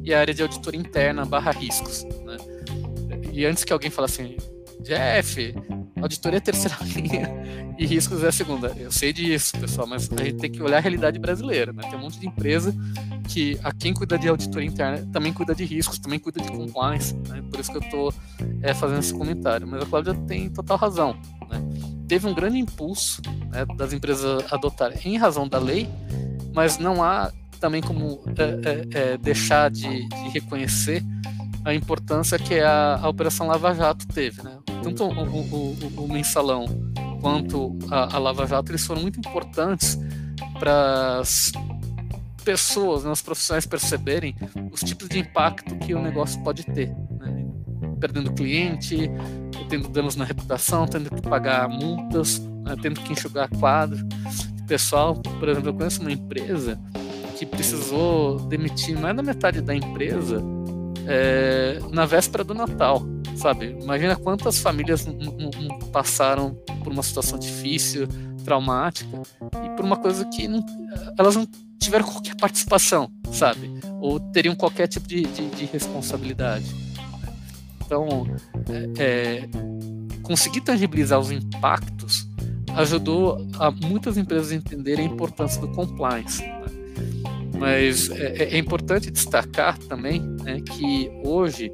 e a área de auditoria interna barra riscos. Né? E antes que alguém falasse assim, Jeff, auditoria é terceira [laughs] linha e riscos é a segunda. Eu sei disso, pessoal, mas a gente tem que olhar a realidade brasileira. Né? Tem um monte de empresa que a quem cuida de auditoria interna também cuida de riscos, também cuida de compliance. Né? Por isso que eu estou é, fazendo esse comentário. Mas a Cláudia tem total razão. Né? Teve um grande impulso né, das empresas adotarem em razão da lei, mas não há também como é, é, é deixar de, de, reconhecer a importância que a, a Operação Lava Jato teve. Né? Tanto o, o, o, o mensalão quanto a, a, Lava Jato eles foram muito importantes para as pessoas, né, profissionais perceberem os tipos de impacto que o negócio pode ter. Né? Perdendo cliente, tendo danos na reputação, tendo que pagar multas, né, tendo que enxugar quadro. Pessoal, por exemplo, eu conheço uma empresa que precisou demitir mais da metade da empresa é, na véspera do Natal, sabe? Imagina quantas famílias passaram por uma situação difícil, traumática, e por uma coisa que não, elas não tiveram qualquer participação, sabe? Ou teriam qualquer tipo de, de, de responsabilidade. Então, é, é, conseguir tangibilizar os impactos ajudou a muitas empresas a entenderem a importância do compliance. Né? Mas é, é, é, importante destacar também né, que hoje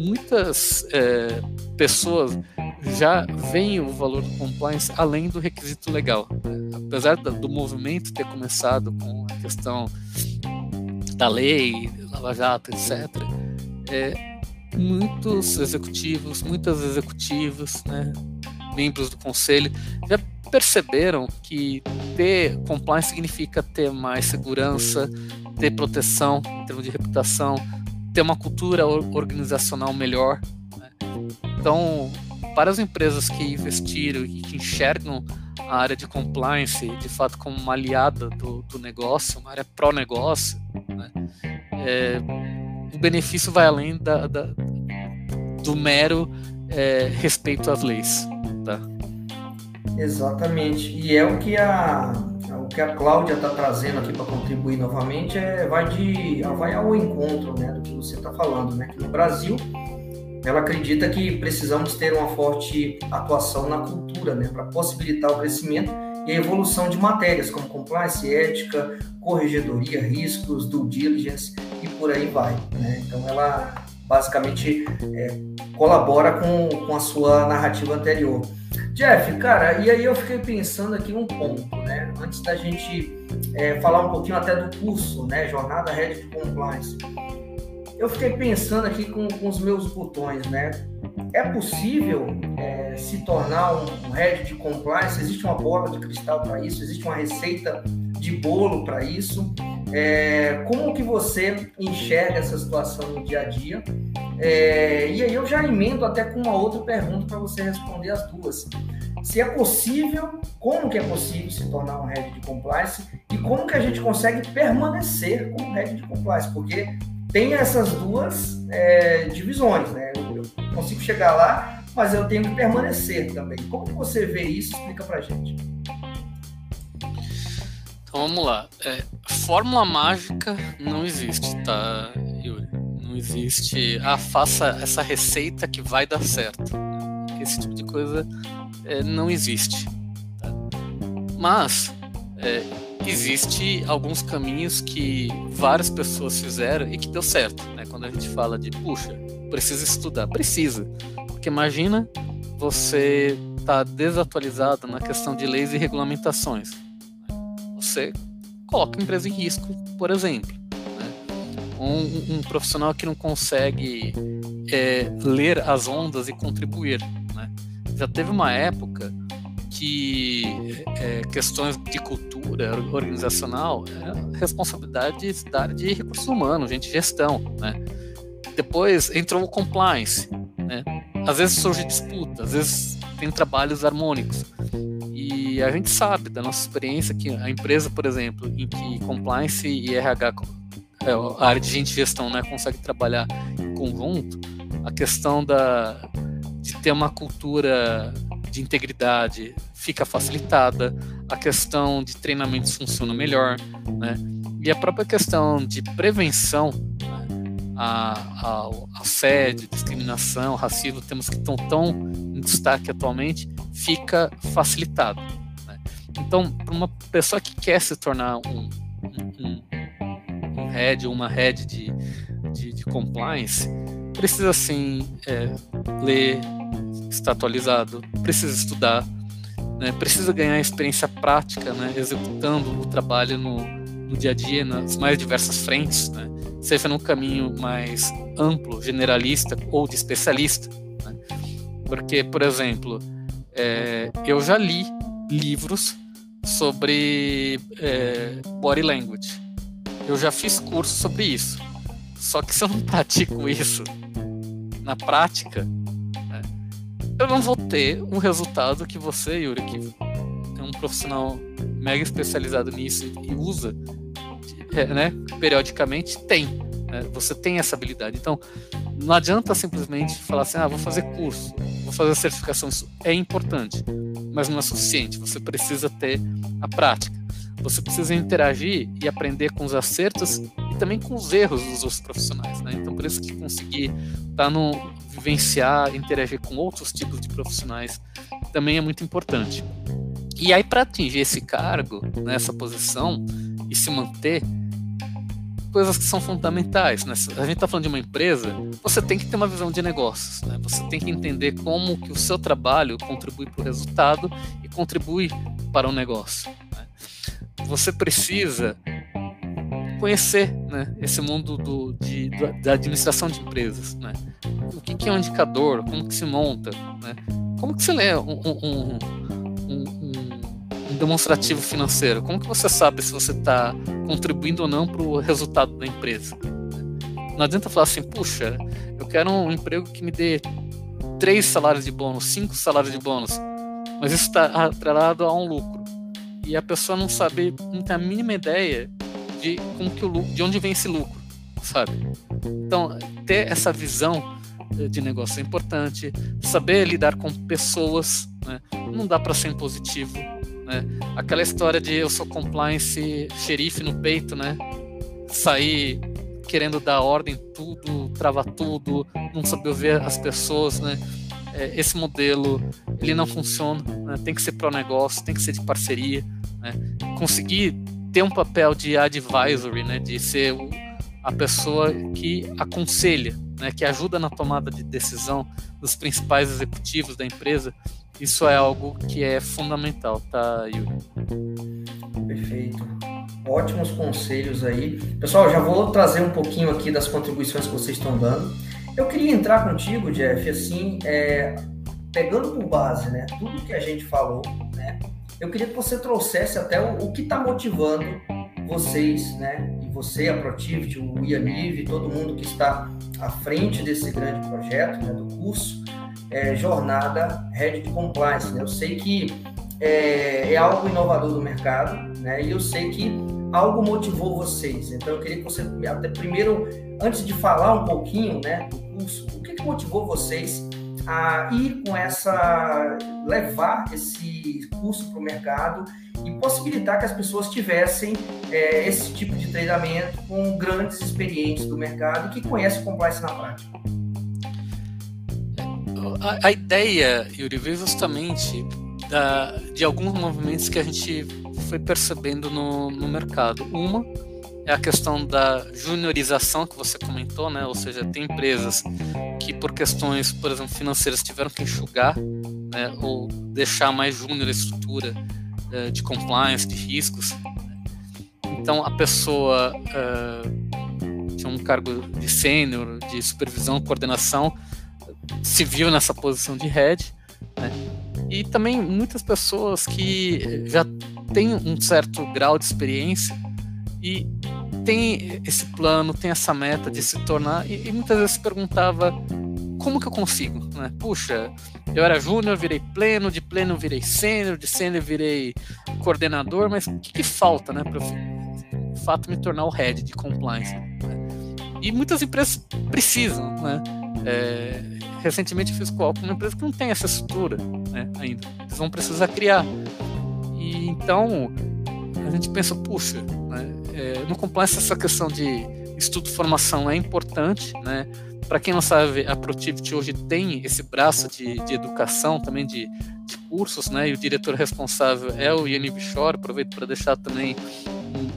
muitas é, pessoas já veem o valor do compliance além do requisito legal. Né? Apesar do movimento ter começado com a questão da lei, Lava Jato, etc., é, muitos executivos, muitas executivas, né, membros do conselho, já perceberam que ter compliance significa ter mais segurança, ter proteção em termos de reputação, ter uma cultura organizacional melhor. Né? Então, para as empresas que investiram e que enxergam a área de compliance de fato como uma aliada do, do negócio, uma área pró-negócio, né? é, o benefício vai além da, da do mero é, respeito às leis. Tá? Exatamente. E é o que a, o que a Cláudia está trazendo aqui para contribuir novamente, é, vai, de, vai ao encontro né, do que você está falando. Né? Que no Brasil, ela acredita que precisamos ter uma forte atuação na cultura né, para possibilitar o crescimento e a evolução de matérias como compliance, ética, corregedoria, riscos, due diligence e por aí vai. Né? Então, ela basicamente é, colabora com, com a sua narrativa anterior. Jeff, cara, e aí eu fiquei pensando aqui um ponto, né? Antes da gente é, falar um pouquinho até do curso, né? Jornada Red Compliance. Eu fiquei pensando aqui com, com os meus botões, né? É possível é, se tornar um, Red de Compliance? Existe uma bola de cristal para isso? Existe uma receita de bolo para isso? É, como que você enxerga essa situação no dia a dia? É, e aí eu já emendo até com uma outra pergunta para você responder as duas. Se é possível, como que é possível se tornar um head de compliance e como que a gente consegue permanecer como head de compliance? Porque tem essas duas é, divisões, né? Eu, consigo chegar lá, mas eu tenho que permanecer também. Como que você vê isso? Explica para gente. Então vamos lá. É, fórmula mágica não existe, tá, Yuri? Não existe. Ah, faça essa receita que vai dar certo. Esse tipo de coisa é, não existe. Tá? Mas é, existe alguns caminhos que várias pessoas fizeram e que deu certo. Né? Quando a gente fala de, puxa, precisa estudar, precisa. Porque imagina você tá desatualizado na questão de leis e regulamentações você coloca a empresa em risco, por exemplo. Né? Um, um, profissional que não consegue é, ler as ondas e contribuir. Né? Já teve uma época que é, questões de cultura organizacional é responsabilidade da área de recursos humanos, gente, gestão. Né? Depois entrou o compliance. Né? Às vezes surge disputa, às vezes tem trabalhos harmônicos. E a gente sabe da nossa experiência que a empresa, por exemplo, em que compliance e RH, é, a área de gente gestão, né, consegue trabalhar em conjunto, a questão da, de ter uma cultura de integridade fica facilitada, a questão de treinamentos funciona melhor, né? E a própria questão de prevenção né? a, a, assédio, discriminação, racismo, temas que estão tão em destaque atualmente, fica facilitado. Então, para uma pessoa que quer se tornar um, um, um head ou uma head de, de, de compliance, precisa sim é, ler, estar atualizado, precisa estudar, né, precisa ganhar experiência prática, né, executando o trabalho no, no dia a dia, nas mais diversas frentes, né, seja no caminho mais amplo, generalista ou de especialista. Né, porque, por exemplo, é, eu já li livros sobre é, body language. Eu já fiz curso sobre isso. Só que se eu não pratico isso na prática, né, eu não vou ter o resultado que você, Yuri, que é um profissional mega especializado nisso e usa é, né, periodicamente, tem. Né, você tem essa habilidade. Então, não adianta simplesmente falar assim, ah, vou fazer curso, vou fazer certificação. Isso é importante mas não é suficiente. Você precisa ter a prática. você precisa interagir e aprender com os acertos e também com os erros dos outros profissionais. Né? Então, por isso que conseguir estar tá no vivenciar, interagir com outros tipos de profissionais também é muito importante. E aí, para atingir esse cargo, nessa né, posição e se manter, coisas que são fundamentais. Né? A gente está falando de uma empresa, você tem que ter uma visão de negócios. Né? Você tem que entender como que o seu trabalho contribui para o resultado e contribui para o negócio. Né? Você precisa conhecer né, esse mundo do, de, da administração de empresas. Né? O que, que, é um indicador? Como que se monta? Né? Como que se lê um, um, um, um demonstrativo financeiro? Como que você sabe se você está contribuindo ou não para o resultado da empresa? Não adianta falar assim, puxa, eu quero um emprego que me dê três salários de bônus, cinco salários de bônus, mas isso está atrelado a um lucro. E a pessoa não sabe, não tem a mínima ideia de como que o de onde vem esse lucro, sabe? Então, ter essa visão eh, de negócio é importante, saber lidar com pessoas, né? não dá para ser impositivo. Né? Aquela história de eu sou compliance xerife no peito, né? sair querendo dar ordem tudo, travar tudo, não saber ouvir as pessoas, né? É, esse modelo ele não funciona, né? tem que ser pro negócio, tem que ser de parceria, né? conseguir ter um papel de advisory, né, de ser a pessoa que aconselha, né, que ajuda na tomada de decisão dos principais executivos da empresa, isso é algo que é fundamental, tá, Yuri? Perfeito. Ótimos conselhos aí. Pessoal, já vou trazer um pouquinho aqui das contribuições que vocês estão dando. Eu queria entrar contigo, Jeff, assim, é, pegando por base, né, tudo que a gente falou, né, eu queria que você trouxesse até o, o que está motivando vocês, né? E você, a Protivit, o Ianive, todo mundo que está à frente desse grande projeto, né, do curso, é, Jornada Red Compliance. Né? Eu sei que é, é, algo inovador do mercado, né? E eu sei que algo motivou vocês. Então eu queria que você, até primeiro, antes de falar um pouquinho, né, do curso, o que, que motivou vocês a ir com essa, levar esse curso para o mercado e possibilitar que as pessoas tivessem é, esse tipo de treinamento com grandes experientes do mercado que conhecem compliance na prática. A, a ideia, Yuri, veio justamente da, de alguns movimentos que a gente foi percebendo no, no mercado. Uma é a questão da juniorização que você comentou, né? Ou seja, tem empresas que por questões, por exemplo, financeiras tiveram que enxugar, né? Ou deixar mais júnior a estrutura uh, de compliance, de riscos. Então a pessoa uh, tinha um cargo de sênior, de supervisão, coordenação, se viu nessa posição de head, né? E também muitas pessoas que já têm um certo grau de experiência e tem esse plano, tem essa meta de se tornar, e, e muitas vezes se perguntava como que eu consigo, né? Puxa, eu era júnior, virei pleno, de pleno virei sênior, de sênior virei coordenador, mas o que, que falta, né, para eu, de fato me tornar o head de compliance? Né? E muitas empresas precisam, né? É, recentemente fiz com uma empresa que não tem essa estrutura né, ainda. Eles vão precisar criar. E então a gente pensa, puxa, né, é, no compliance essa questão de estudo formação é importante, né? Para quem não sabe, a Protivity hoje tem esse braço de, de educação também de, de, cursos, né? E o diretor responsável é o Yaniv Shore. Aproveito para deixar também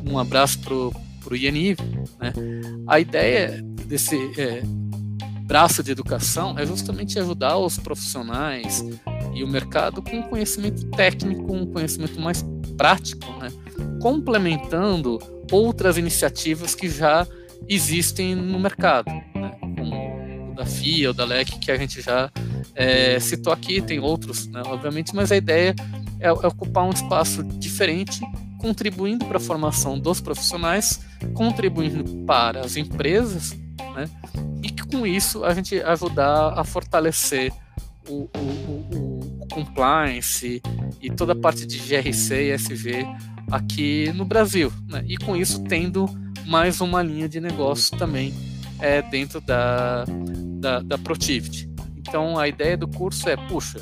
um, um abraço pro pro Yaniv, né? A ideia desse é, braço de educação é justamente ajudar os profissionais e o mercado com conhecimento técnico, um conhecimento mais prático, né? complementando outras iniciativas que já existem no mercado, né? como o da FIA, o da LEC, que a gente já é, citou aqui, tem outros, né? obviamente, mas a ideia é, é ocupar um espaço diferente, contribuindo para a formação dos profissionais, contribuindo para as empresas, né? e com isso a gente ajudar a fortalecer o, o, o, o compliance e toda a parte de GRC e SV aqui no Brasil, né? e com isso tendo mais uma linha de negócio também é, dentro da, da, da Protivity. Então a ideia do curso é, puxa,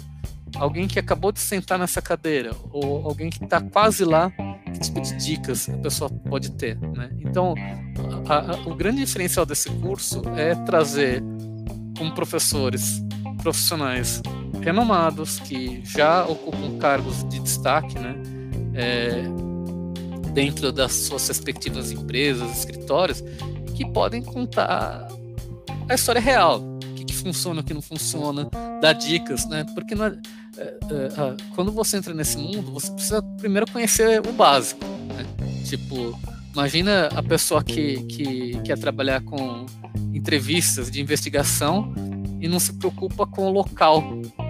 alguém que acabou de sentar nessa cadeira ou alguém que está quase lá, que tipo de dicas a pessoa pode ter, né? Então, a, a, o grande diferencial desse curso é trazer como professores profissionais renomados que já ocupam cargos de destaque, né? É, dentro das suas respectivas empresas, escritórios, que podem contar a história real, o que, funciona, o que não funciona, dar dicas, né? Porque não é, quando você entra nesse mundo, você precisa primeiro conhecer o básico, né? Tipo, imagina a pessoa que, que quer trabalhar com entrevistas de investigação e não se preocupa com o local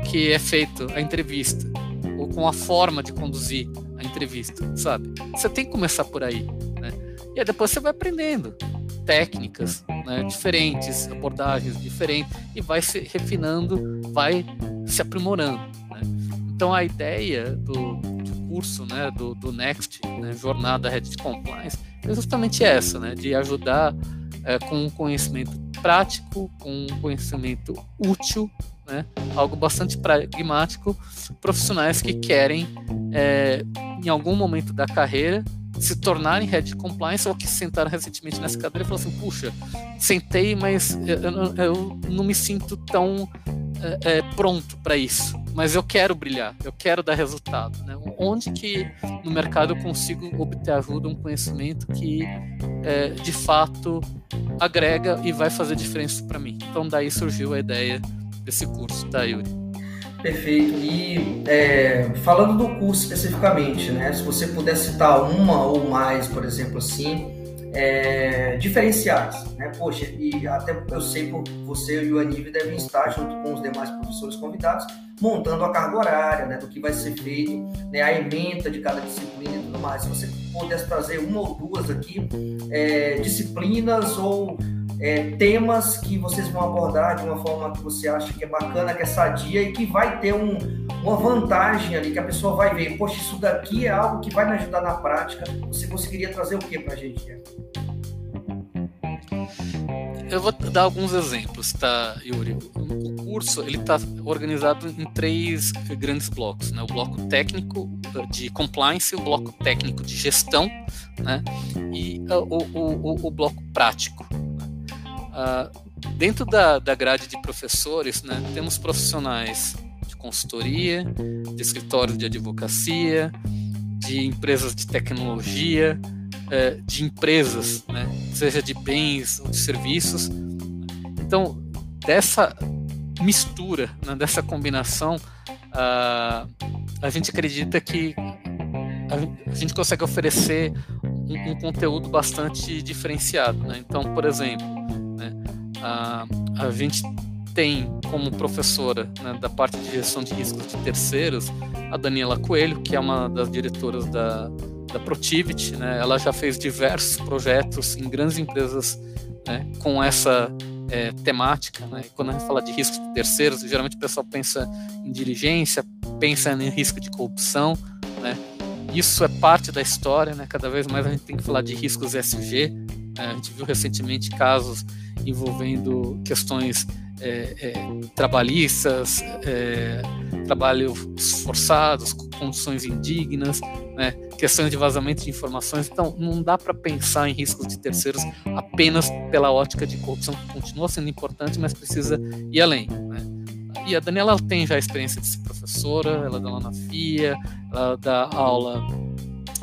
que é feito a entrevista ou com a forma de conduzir a entrevista, sabe? Você tem que começar por aí, né? E aí depois você vai aprendendo técnicas né, diferentes, abordagens diferentes e vai se refinando, vai se aprimorando. Então a ideia do, do curso, né, do, do Next, né, Jornada Red Compliance, é justamente essa, né, de ajudar é, com um conhecimento prático, com um conhecimento útil, né, algo bastante pragmático, profissionais que querem, é, em algum momento da carreira, se tornarem head compliance ou que sentaram recentemente nessa cadeira e falaram assim, puxa, sentei, mas eu, eu não me sinto tão é, pronto para isso, mas eu quero brilhar, eu quero dar resultado. Né? Onde que no mercado eu consigo obter ajuda, um conhecimento que é, de fato agrega e vai fazer diferença para mim? Então daí surgiu a ideia desse curso, tá, Yuri? Perfeito. E é, falando do curso especificamente, né? Se você puder citar uma ou mais, por exemplo, assim, é, diferenciais, né? Poxa, e até eu sei que você e o Aníbal devem estar junto com os demais professores convidados montando a carga horária, né? Do que vai ser feito, né? A ementa de cada disciplina e tudo mais. Se você pudesse trazer uma ou duas aqui, é, disciplinas ou é, temas que vocês vão abordar de uma forma que você acha que é bacana, que é sadia e que vai ter um, uma vantagem ali, que a pessoa vai ver, poxa, isso daqui é algo que vai me ajudar na prática. Você conseguiria trazer o que para a gente? Eu vou dar alguns exemplos, tá, Yuri? O curso ele está organizado em três grandes blocos, né? O bloco técnico de compliance, o bloco técnico de gestão, né? E uh, o, o, o bloco prático. Uh, dentro da, da grade de professores, né, temos profissionais de consultoria, de escritórios de advocacia, de empresas de tecnologia, uh, de empresas, né, seja de bens ou de serviços. Então, dessa mistura, né, dessa combinação, uh, a gente acredita que a, gente consegue oferecer um, um conteúdo bastante diferenciado. Né? Então, por exemplo, a, a gente tem como professora né, da parte de gestão de riscos de terceiros a Daniela Coelho, que é uma das diretoras da, da Protivit. Né, ela já fez diversos projetos em grandes empresas né, com essa é, temática. Né, quando a gente fala de riscos de terceiros, geralmente o pessoal pensa em diligência, pensa em risco de corrupção. Né, isso é parte da história, né, cada vez mais a gente tem que falar de riscos SG. A gente viu recentemente casos envolvendo questões é, é, trabalhistas, é, trabalhos forçados, condições indignas, né, questões de vazamento de informações. Então, não dá para pensar em riscos de terceiros apenas pela ótica de corrupção, que continua sendo importante, mas precisa ir além. Né. E a Daniela tem já a experiência de ser professora, ela dá aula na FIA, ela dá aula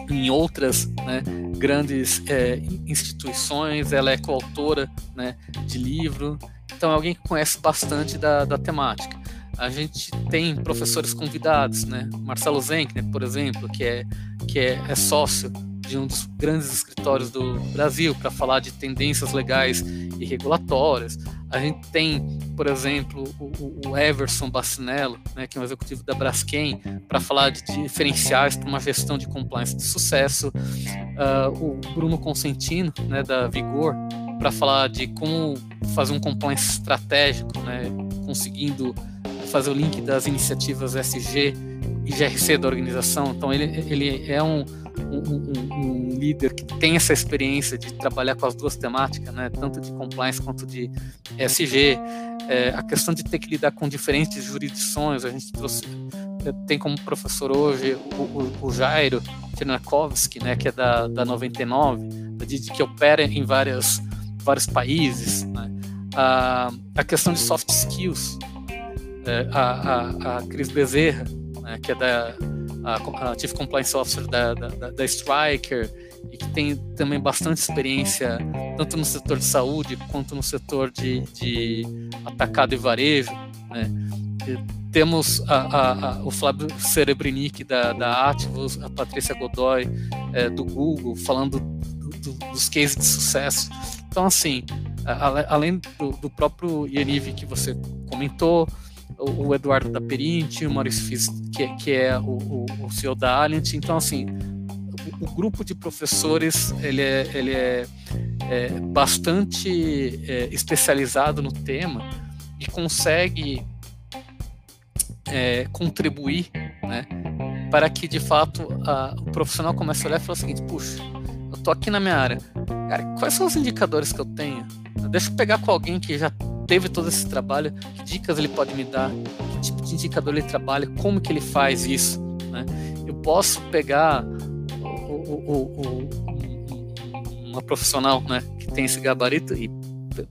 em outras né, grandes é, instituições, ela é coautora né, de livro, então é alguém que conhece bastante da, da temática. A gente tem professores convidados, né? Marcelo Zenkner, por exemplo, que é, que é, é sócio de um dos grandes escritórios do Brasil para falar de tendências legais e regulatórias. A gente tem, por exemplo, o, o Everson Bacinello, né, que é um executivo da Braskem, para falar de diferenciais para uma gestão de compliance de sucesso. Uh, o Bruno Consentino, né, da Vigor, para falar de como fazer um compliance estratégico, né, conseguindo fazer o link das iniciativas SG e GRC da organização. Então, ele, ele é um, um, um, líder que tem essa experiência de trabalhar com as duas temáticas, né, tanto de compliance quanto de SG, é, a questão de ter que lidar com diferentes jurisdições, a gente trouxe tem como professor hoje o, o, o Jairo Tchernakovsky, né, que é da, da 99, que opera em várias, vários países. Né? A, a questão de soft skills, a, a, a Cris Bezerra, né, que é da a, Chief Compliance Officer da, da, da Striker, e que tem também bastante experiência tanto no setor de saúde quanto no setor de, de atacado e varejo. Né? E temos a, a, a, o Flávio Cerebrinic da, da Ativos, a Patrícia Godoy é, do Google, falando do, do, dos cases de sucesso. Então, assim, além do, do próprio Yaniv que você comentou, o, Eduardo da Perinte, o Maurício Fis, que, que é o, o, o CEO da Alliant. Então, assim, o, o, grupo de professores ele é, ele é, é bastante é, especializado no tema e consegue é, contribuir né, para que, de fato, a, o profissional comece a olhar e falar o seguinte, puxa, eu tô aqui na minha área, cara, quais são os indicadores que eu tenho? Deixa eu pegar com alguém que já teve todo esse trabalho, que dicas ele pode me dar, que tipo de indicador ele trabalha, como que ele faz isso, né? Eu posso pegar o, o, o, uma profissional, né, que tem esse gabarito e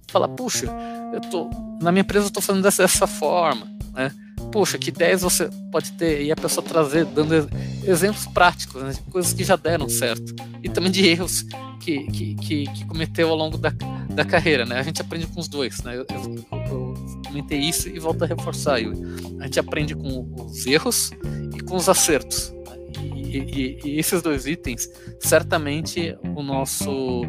falar, puxa, eu tô na minha empresa eu estou fazendo dessa, dessa forma, né? Puxa, que ideias você pode ter e a pessoa trazer, dando exemplos práticos, né, de coisas que já deram certo e também de erros que, que, que, que cometeu ao longo da, da carreira, né? A gente aprende com os dois, né? Eu, eu, eu comentei isso e volto a reforçar, Yuri. A gente aprende com os erros e com os acertos. Né? E, e, e, esses dois itens, certamente o nosso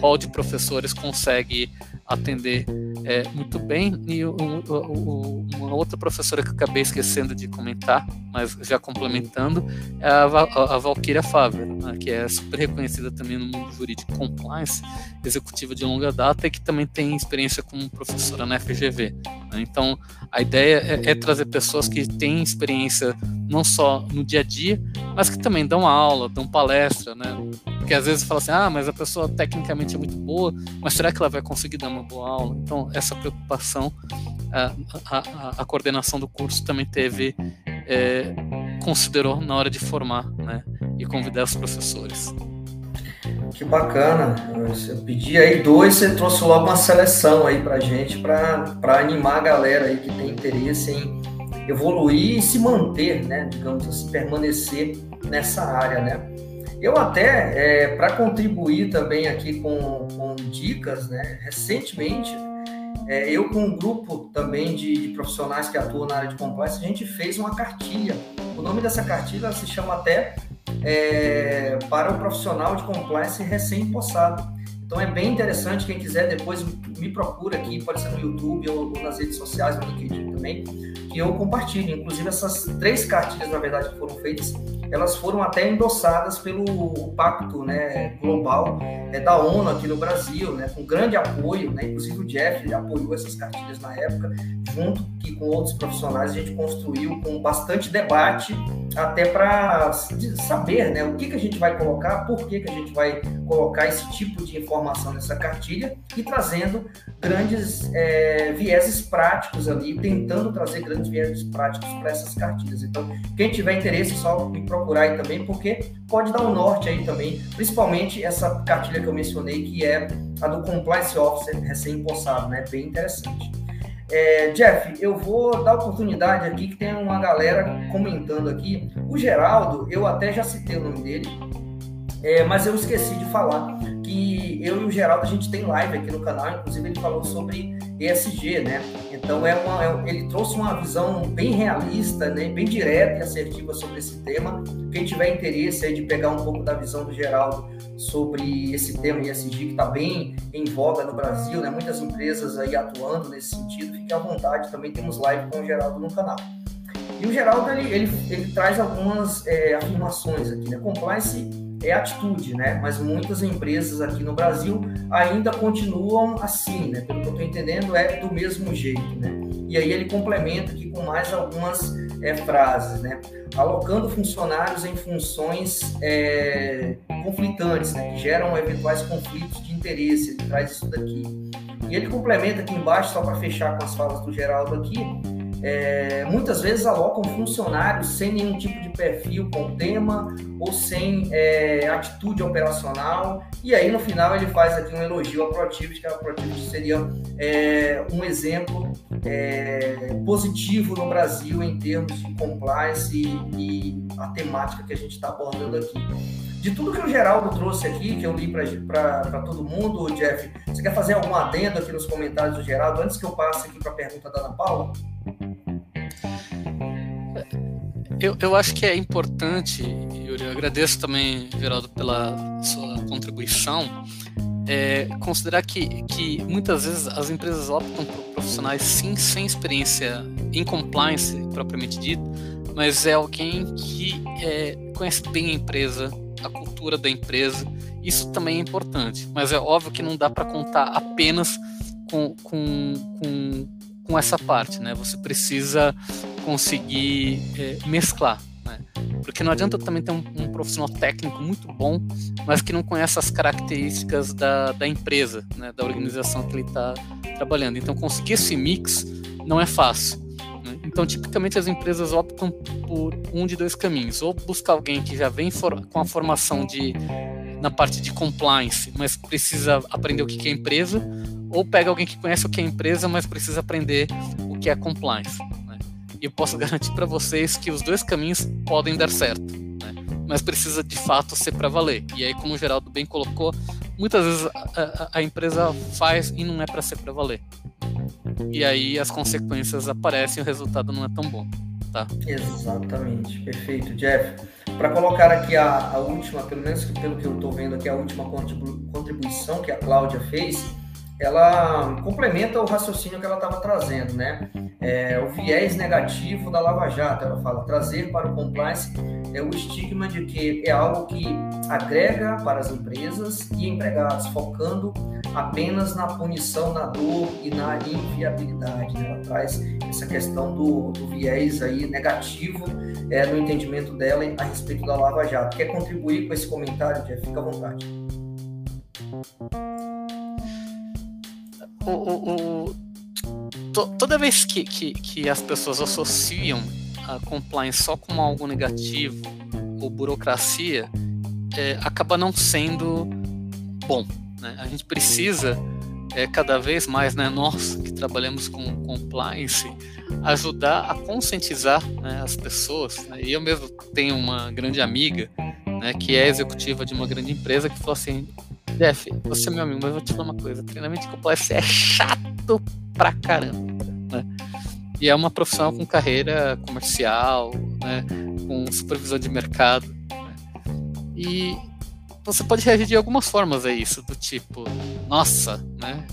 hall de professores consegue atender é, muito bem. E uma outra professora que acabei esquecendo de comentar, mas já complementando, é a, a, a Valkyria Faver, né, que é super reconhecida também no mundo jurídico compliance, executiva de longa data e que também tem experiência como professora na FGV. Né. Então, a ideia é, é trazer pessoas que têm experiência não só no dia a dia, mas que também dão aula, dão palestra, né? Porque às vezes fala assim, ah, mas a pessoa tecnicamente é muito boa, mas será que ela vai conseguir dar uma boa aula? Então, essa preocupação, a, a, a coordenação do curso também teve, é, considerou na hora de formar, né? E convidar os professores. Que bacana. Eu pedi aí dois, você trouxe logo uma seleção aí pra gente, para animar a galera aí que tem interesse em evoluir e se manter, né? Digamos assim, permanecer nessa área, né? Eu até, é, para contribuir também aqui com, com dicas, né? Recentemente, é, eu com um grupo também de, de, profissionais que atuam na área de compliance, a gente fez uma cartilha. O nome dessa cartilha se chama até é, para o profissional de compliance recém-possado. Então é bem interessante, quem quiser depois me procura aqui, pode ser no YouTube ou, ou nas redes sociais, no LinkedIn também, que eu compartilho. Inclusive essas três cartilhas, na verdade, que foram feitas, elas foram até endossadas pelo pacto né, global é, da ONU aqui no Brasil, né, com grande apoio, né, inclusive o Jeff apoiou essas cartilhas na época, junto que com outros profissionais a gente construiu com bastante debate, até para saber né, o que, que a gente vai colocar, por que, que a gente vai colocar esse tipo de informação nessa cartilha e trazendo grandes é, vieses práticos ali, tentando trazer grandes vieses práticos para essas cartilhas. Então, quem tiver interesse, só me procurar aí também, porque pode dar um norte aí também, principalmente essa cartilha que eu mencionei, que é a do Compliance Officer recém-impossado, né? Bem interessante. É, Jeff, eu vou dar oportunidade aqui que tem uma galera comentando aqui. O Geraldo, eu até já citei o nome dele, é, mas eu esqueci de falar que eu e o Geraldo a gente tem live aqui no canal, inclusive ele falou sobre ESG, né? Então é uma, é, ele trouxe uma visão bem realista, né, bem direta e assertiva sobre esse tema. Quem tiver interesse aí de pegar um pouco da visão do Geraldo sobre esse tema ESG que está bem em voga no Brasil, né? Muitas empresas aí atuando nesse sentido, fique à vontade. Também temos live com o Geraldo no canal. E o Geraldo ele, ele, ele traz algumas é, afirmações aqui, né? Compliance é atitude, né? Mas muitas empresas aqui no Brasil ainda continuam assim, né? Pelo que eu estou entendendo, é do mesmo jeito, né? E aí ele complementa aqui com mais algumas é, frases, né? Alocando funcionários em funções é, conflitantes, né? Que geram eventuais conflitos de interesse. Ele traz isso daqui. E ele complementa aqui embaixo, só para fechar com as falas do Geraldo aqui, é, muitas vezes alocam funcionários sem nenhum tipo de perfil com tema ou sem é, atitude operacional. E aí, no final, ele faz aqui um elogio à Protivit, que a Protivit seria é, um exemplo é, positivo no Brasil em termos de compliance e, e a temática que a gente está abordando aqui. De tudo que o Geraldo trouxe aqui, que eu li para todo mundo, Jeff, você quer fazer algum adendo aqui nos comentários do Geraldo, antes que eu passe aqui para a pergunta da Ana Paula? Eu, eu acho que é importante, Yuri, eu agradeço também, Geraldo, pela sua contribuição, é, considerar que, que muitas vezes as empresas optam por profissionais sim sem experiência em compliance propriamente dito, mas é alguém que é, conhece bem a empresa, a cultura da empresa. Isso também é importante, mas é óbvio que não dá para contar apenas com, com, com, com essa parte, né? Você precisa conseguir é, mesclar. Né? Porque não adianta também ter um, um, profissional técnico muito bom, mas que não conhece as características da, da empresa, né? da organização que ele está trabalhando. Então, conseguir esse mix não é fácil. Né? Então, tipicamente, as empresas optam por um de dois caminhos: ou buscar alguém que já vem com a formação de na parte de compliance, mas precisa aprender o que é empresa, ou pega alguém que conhece o que é empresa, mas precisa aprender o que é compliance. E eu posso [laughs] garantir para vocês que os dois caminhos podem dar certo. Né? Mas precisa de fato ser para valer. E aí, como o Geraldo bem colocou, muitas vezes a, a, a empresa faz e não é para ser para valer. E aí as consequências aparecem e o resultado não é tão bom. Tá? Exatamente, perfeito, Jeff. Para colocar aqui a, a, última, pelo menos pelo que eu estou vendo aqui, a última contribuição que a Cláudia fez, ela complementa o raciocínio que ela estava trazendo, né? É, o viés negativo da Lava Jato, ela fala, trazer para o compliance é o estigma de que é algo que agrega para as empresas e empregados, focando apenas na punição, na dor e na inviabilidade. Né? Ela traz essa questão do, do viés aí negativo é, no entendimento dela a respeito da Lava Jato. Quer contribuir com esse comentário, Jeff? Fica à vontade o, o, o to, toda vez que, que, que, as pessoas associam a compliance só com algo negativo ou burocracia, é, acaba não sendo bom. Né? A gente precisa é, cada vez mais, né, nós que trabalhamos com compliance, ajudar a conscientizar né, as pessoas. Né? E eu mesmo tenho uma grande amiga né, que é executiva de uma grande empresa que falou assim: Jeff, você é meu amigo, mas eu vou te falar uma coisa: treinamento de compliance é chato pra caramba. Né? E é uma profissão com carreira comercial, né? com supervisão de mercado. Né? E você pode reagir de algumas formas a isso, do tipo, nossa, né?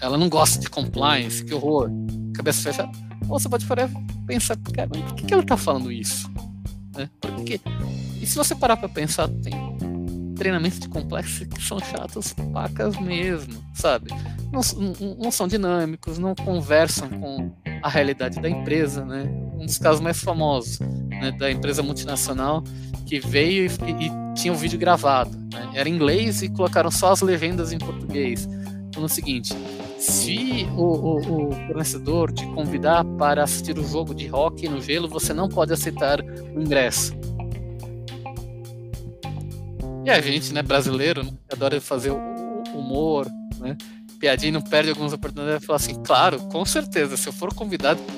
Ela não gosta de compliance, que horror, cabeça fechada. Ou você pode pensar, cara, por que, ela tá falando isso? Né? Por que? E se você parar para pensar, tem treinamentos de complexos que são chatos pacas mesmo, sabe? Não, não, são dinâmicos, não conversam com a realidade da empresa, né? Um dos casos mais famosos né, da empresa multinacional que veio e, e tinha um vídeo gravado, né? era em inglês e colocaram só as legendas em português. Então, o seguinte: se o, o, o fornecedor te convidar para assistir o jogo de hockey no gelo, você não pode aceitar o ingresso. E a gente, né, brasileiro, adora fazer humor, né? Piadinha não perde algumas oportunidades. Falar assim, claro, com certeza, se eu for convidado para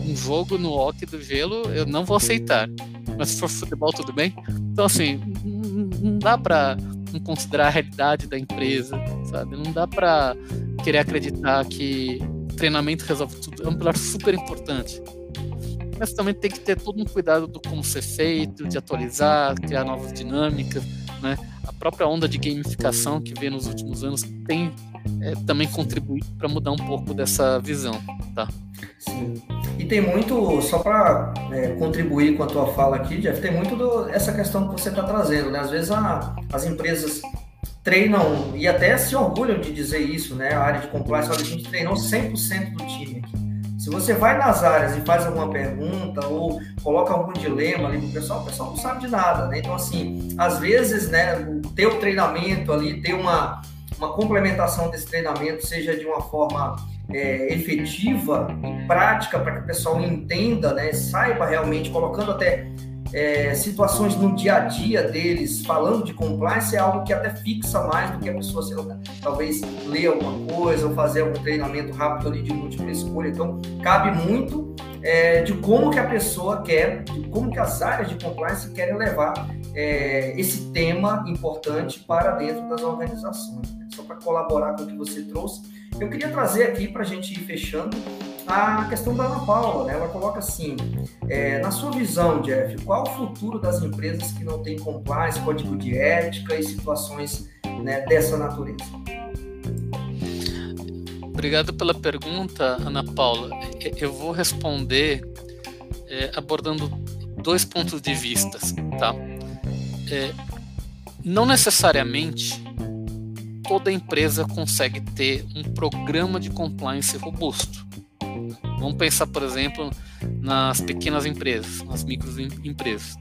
um, jogo no hockey do gelo, eu não vou aceitar. Mas se for futebol, tudo bem. Então, assim, não dá para não considerar a realidade da empresa, sabe? Não dá para querer acreditar que treinamento resolve tudo. É um pilar super importante mas também tem que ter todo um cuidado do como ser feito, de atualizar, criar novas dinâmicas, né? A própria onda de gamificação que vem nos últimos anos tem é, também contribuído para mudar um pouco dessa visão, tá? Sim. E tem muito, só para é, contribuir com a tua fala aqui, Jeff, tem muito do, essa questão que você está trazendo, né? Às vezes a, as empresas treinam e até se orgulham de dizer isso, né? A área de compliance, olha, a gente treinou 100% do time aqui. Se você vai nas áreas e faz alguma pergunta ou coloca algum dilema ali pro pessoal, o pessoal não sabe de nada, né? Então, assim, às vezes, né, o teu treinamento ali, ter uma, uma complementação desse treinamento, seja de uma forma é, efetiva e prática para que o pessoal entenda, né, saiba realmente, colocando até é, situações no dia a dia deles, falando de compliance, é algo que até fixa mais do que a pessoa, sei lá, talvez ler alguma coisa ou fazer algum treinamento rápido ali de múltipla escolha. Então, cabe muito é, de como que a pessoa quer, de como que as áreas de compliance querem levar é, esse tema importante para dentro das organizações. Né? Só para colaborar com o que você trouxe, eu queria trazer aqui para a gente ir fechando a questão da Ana Paula, né? Ela coloca assim: é, na sua visão, Jeff, qual o futuro das empresas que não têm compliance, código de ética e situações né, dessa natureza? Obrigado pela pergunta, Ana Paula. Eu vou responder é, abordando dois pontos de vista, tá? É, não necessariamente toda empresa consegue ter um programa de compliance robusto. Vamos pensar, por exemplo, nas pequenas empresas, nas microempresas.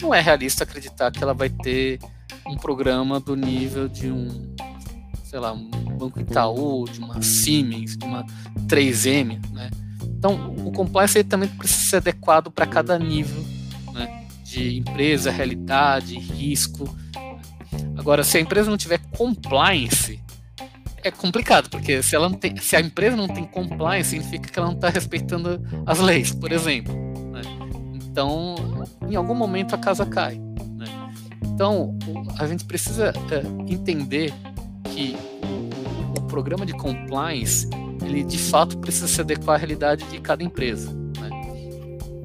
Não é realista acreditar que ela vai ter um programa do nível de um, sei lá, um Banco Itaú, de uma Siemens, de uma 3M, né? Então, o compliance também precisa ser adequado para cada nível de empresa, realidade, risco. Agora, se a empresa não tiver compliance, é complicado, porque se, ela não tem, se a empresa não tem compliance, significa que ela não está respeitando as leis, por exemplo. Né? Então, em algum momento a casa cai. Né? Então, a gente precisa é, entender que o, programa de compliance, ele de fato precisa se adequar à realidade de cada empresa. Né?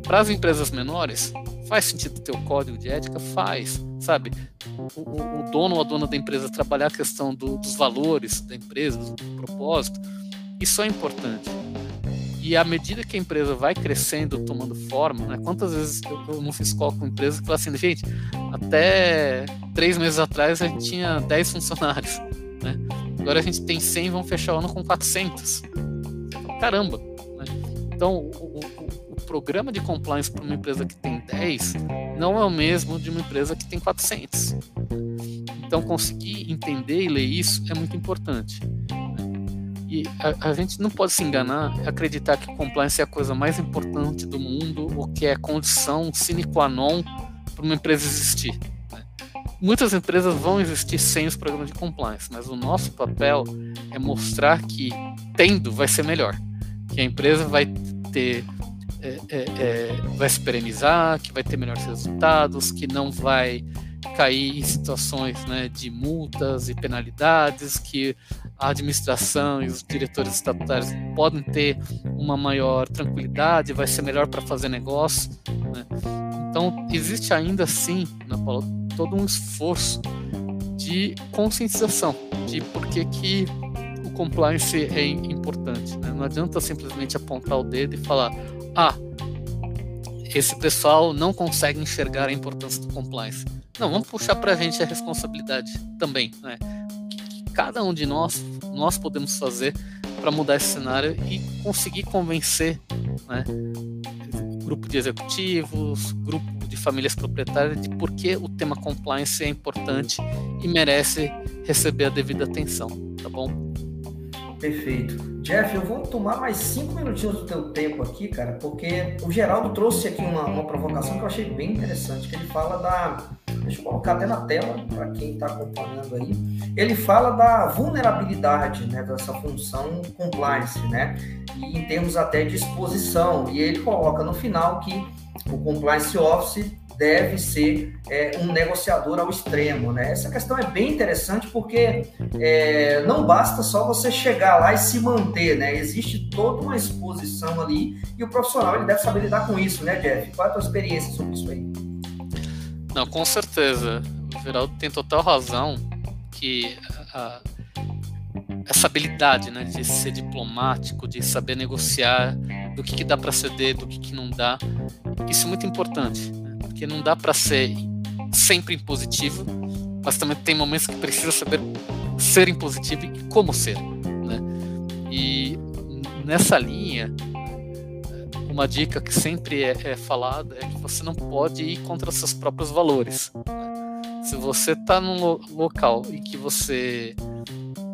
Para as empresas menores, faz sentido ter o código de ética? Faz sabe? O, o, o, dono ou a dona da empresa trabalhar a questão do, dos valores da empresa, do propósito, isso é importante. E à medida que a empresa vai crescendo, tomando forma, né? quantas vezes eu, eu não fiz call com empresa que fala assim, gente, até três meses atrás a gente tinha 10 funcionários, né? agora a gente tem 100 vamos fechar o ano com 400. Caramba! Né? Então, o programa de compliance para uma empresa que tem 10 não é o mesmo de uma empresa que tem 400. Então, conseguir entender e ler isso é muito importante. E a, a, gente não pode se enganar, acreditar que compliance é a coisa mais importante do mundo ou que é condição sine qua non para uma empresa existir. Né? Muitas empresas vão existir sem os programas de compliance, mas o nosso papel é mostrar que tendo vai ser melhor, que a empresa vai ter é, é, é, vai se perenizar, que vai ter melhores resultados, que não vai cair em situações né, de multas e penalidades, que a administração e os diretores estatutários podem ter uma maior tranquilidade, vai ser melhor para fazer negócio. Né? Então, existe ainda assim, na Paula, todo um esforço de conscientização de por que, que o compliance é importante. Né? Não adianta simplesmente apontar o dedo e falar: ah, esse pessoal não consegue enxergar a importância do compliance. Não, vamos puxar para a gente a responsabilidade também, né? Que cada um de nós nós podemos fazer para mudar esse cenário e conseguir convencer, né? Grupo de executivos, grupo de famílias proprietárias de por que o tema compliance é importante e merece receber a devida atenção, tá bom? Perfeito. Jeff, eu vou tomar mais cinco minutinhos do teu tempo aqui, cara, porque o Geraldo trouxe aqui uma, uma provocação que eu achei bem interessante, que ele fala da... Deixa eu colocar até na tela para quem está acompanhando aí. Ele fala da vulnerabilidade né, dessa função compliance, né? E em termos até de exposição. E ele coloca no final que o compliance office deve ser é, um negociador ao extremo. Né? Essa questão é bem interessante porque é, não basta só você chegar lá e se manter, né? existe toda uma exposição ali e o profissional ele deve saber lidar com isso, né, Jeff? Qual é a tua experiência sobre isso aí? Não, com certeza. O Geraldo tem total razão que a, essa habilidade né, de ser diplomático, de saber negociar do que, que dá para ceder, do que, que não dá, isso é muito importante. Porque não dá para ser sempre impositivo, mas também tem momentos que precisa saber ser impositivo e como ser, né? E nessa linha, uma dica que sempre é, é falada é que você não pode ir contra seus próprios valores. Se você está num lo local em que você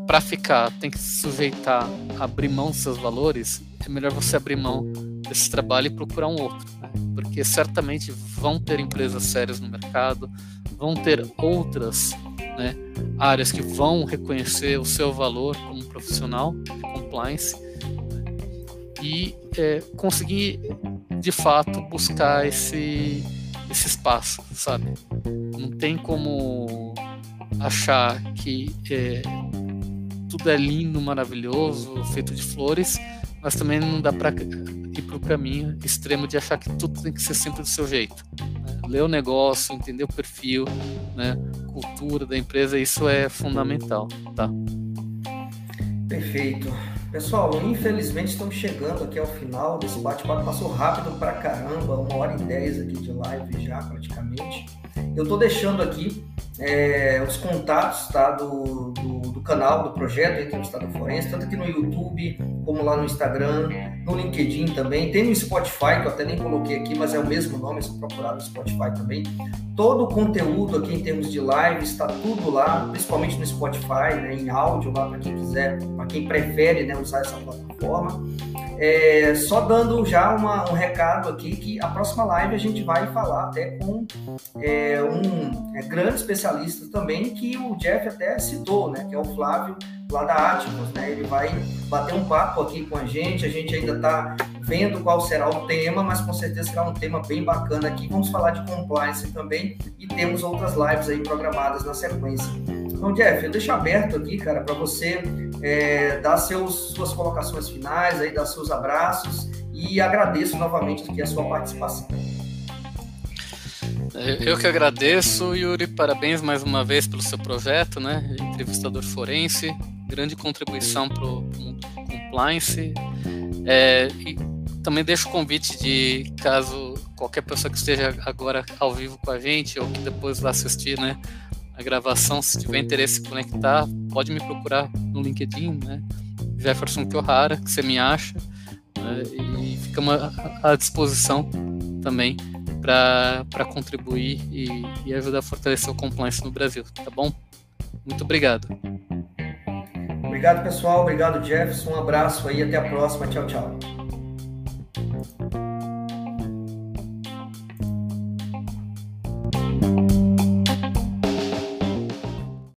para ficar tem que se sujeitar a abrir mão dos seus valores, é melhor você abrir mão desse trabalho e procurar um outro. Né? Porque certamente vão ter empresas sérias no mercado, vão ter outras né, áreas que vão reconhecer o seu valor como profissional de compliance né, e é, conseguir de fato buscar esse, esse espaço, sabe? Não tem como achar que é, tudo é lindo, maravilhoso, feito de flores, mas também não dá para ir para o caminho extremo de achar que tudo tem que ser sempre do seu jeito. Né? Ler o negócio, entender o perfil, né? cultura da empresa, isso é fundamental. Tá? Perfeito. Pessoal, infelizmente estamos chegando aqui ao final desse bate-papo. Passou rápido pra caramba, uma hora e dez aqui de live já praticamente. Eu estou deixando aqui é, os contatos tá, do, do, canal, do projeto Entrevistado Forense, tanto aqui no YouTube, como lá no Instagram, no LinkedIn também. Tem no Spotify, que eu até nem coloquei aqui, mas é o mesmo nome, só procurar no Spotify também. Todo o conteúdo aqui em termos de live está tudo lá, principalmente no Spotify, né, em áudio lá para quem quiser, para quem prefere né, usar essa plataforma. É, só dando já uma, um recado aqui que a próxima live a gente vai falar até com é, um é, grande especialista também que o Jeff até citou, né, que é o Flávio lá da Atmos, né? Ele vai bater um papo aqui com a gente. A gente ainda está vendo qual será o tema, mas com certeza será um tema bem bacana aqui. Vamos falar de compliance também e temos outras lives aí programadas na sequência. Então, Jeff, eu deixo aberto aqui, cara, para você é, dar seus, suas colocações finais, aí, dar seus abraços e agradeço novamente aqui a sua participação. Eu que agradeço, Yuri. Parabéns mais uma vez pelo seu projeto, né? Entrevistador forense, grande contribuição para o compliance. É, e também deixo o convite de caso qualquer pessoa que esteja agora ao vivo com a gente ou que depois vá assistir, né? A gravação, se tiver interesse em conectar, pode me procurar no LinkedIn, né? Jefferson Kiohara, que você me acha, né? e ficamos à disposição também para contribuir e, e ajudar a fortalecer o compliance no Brasil, tá bom? Muito obrigado. Obrigado, pessoal. Obrigado, Jefferson. Um abraço aí. Até a próxima. Tchau, tchau.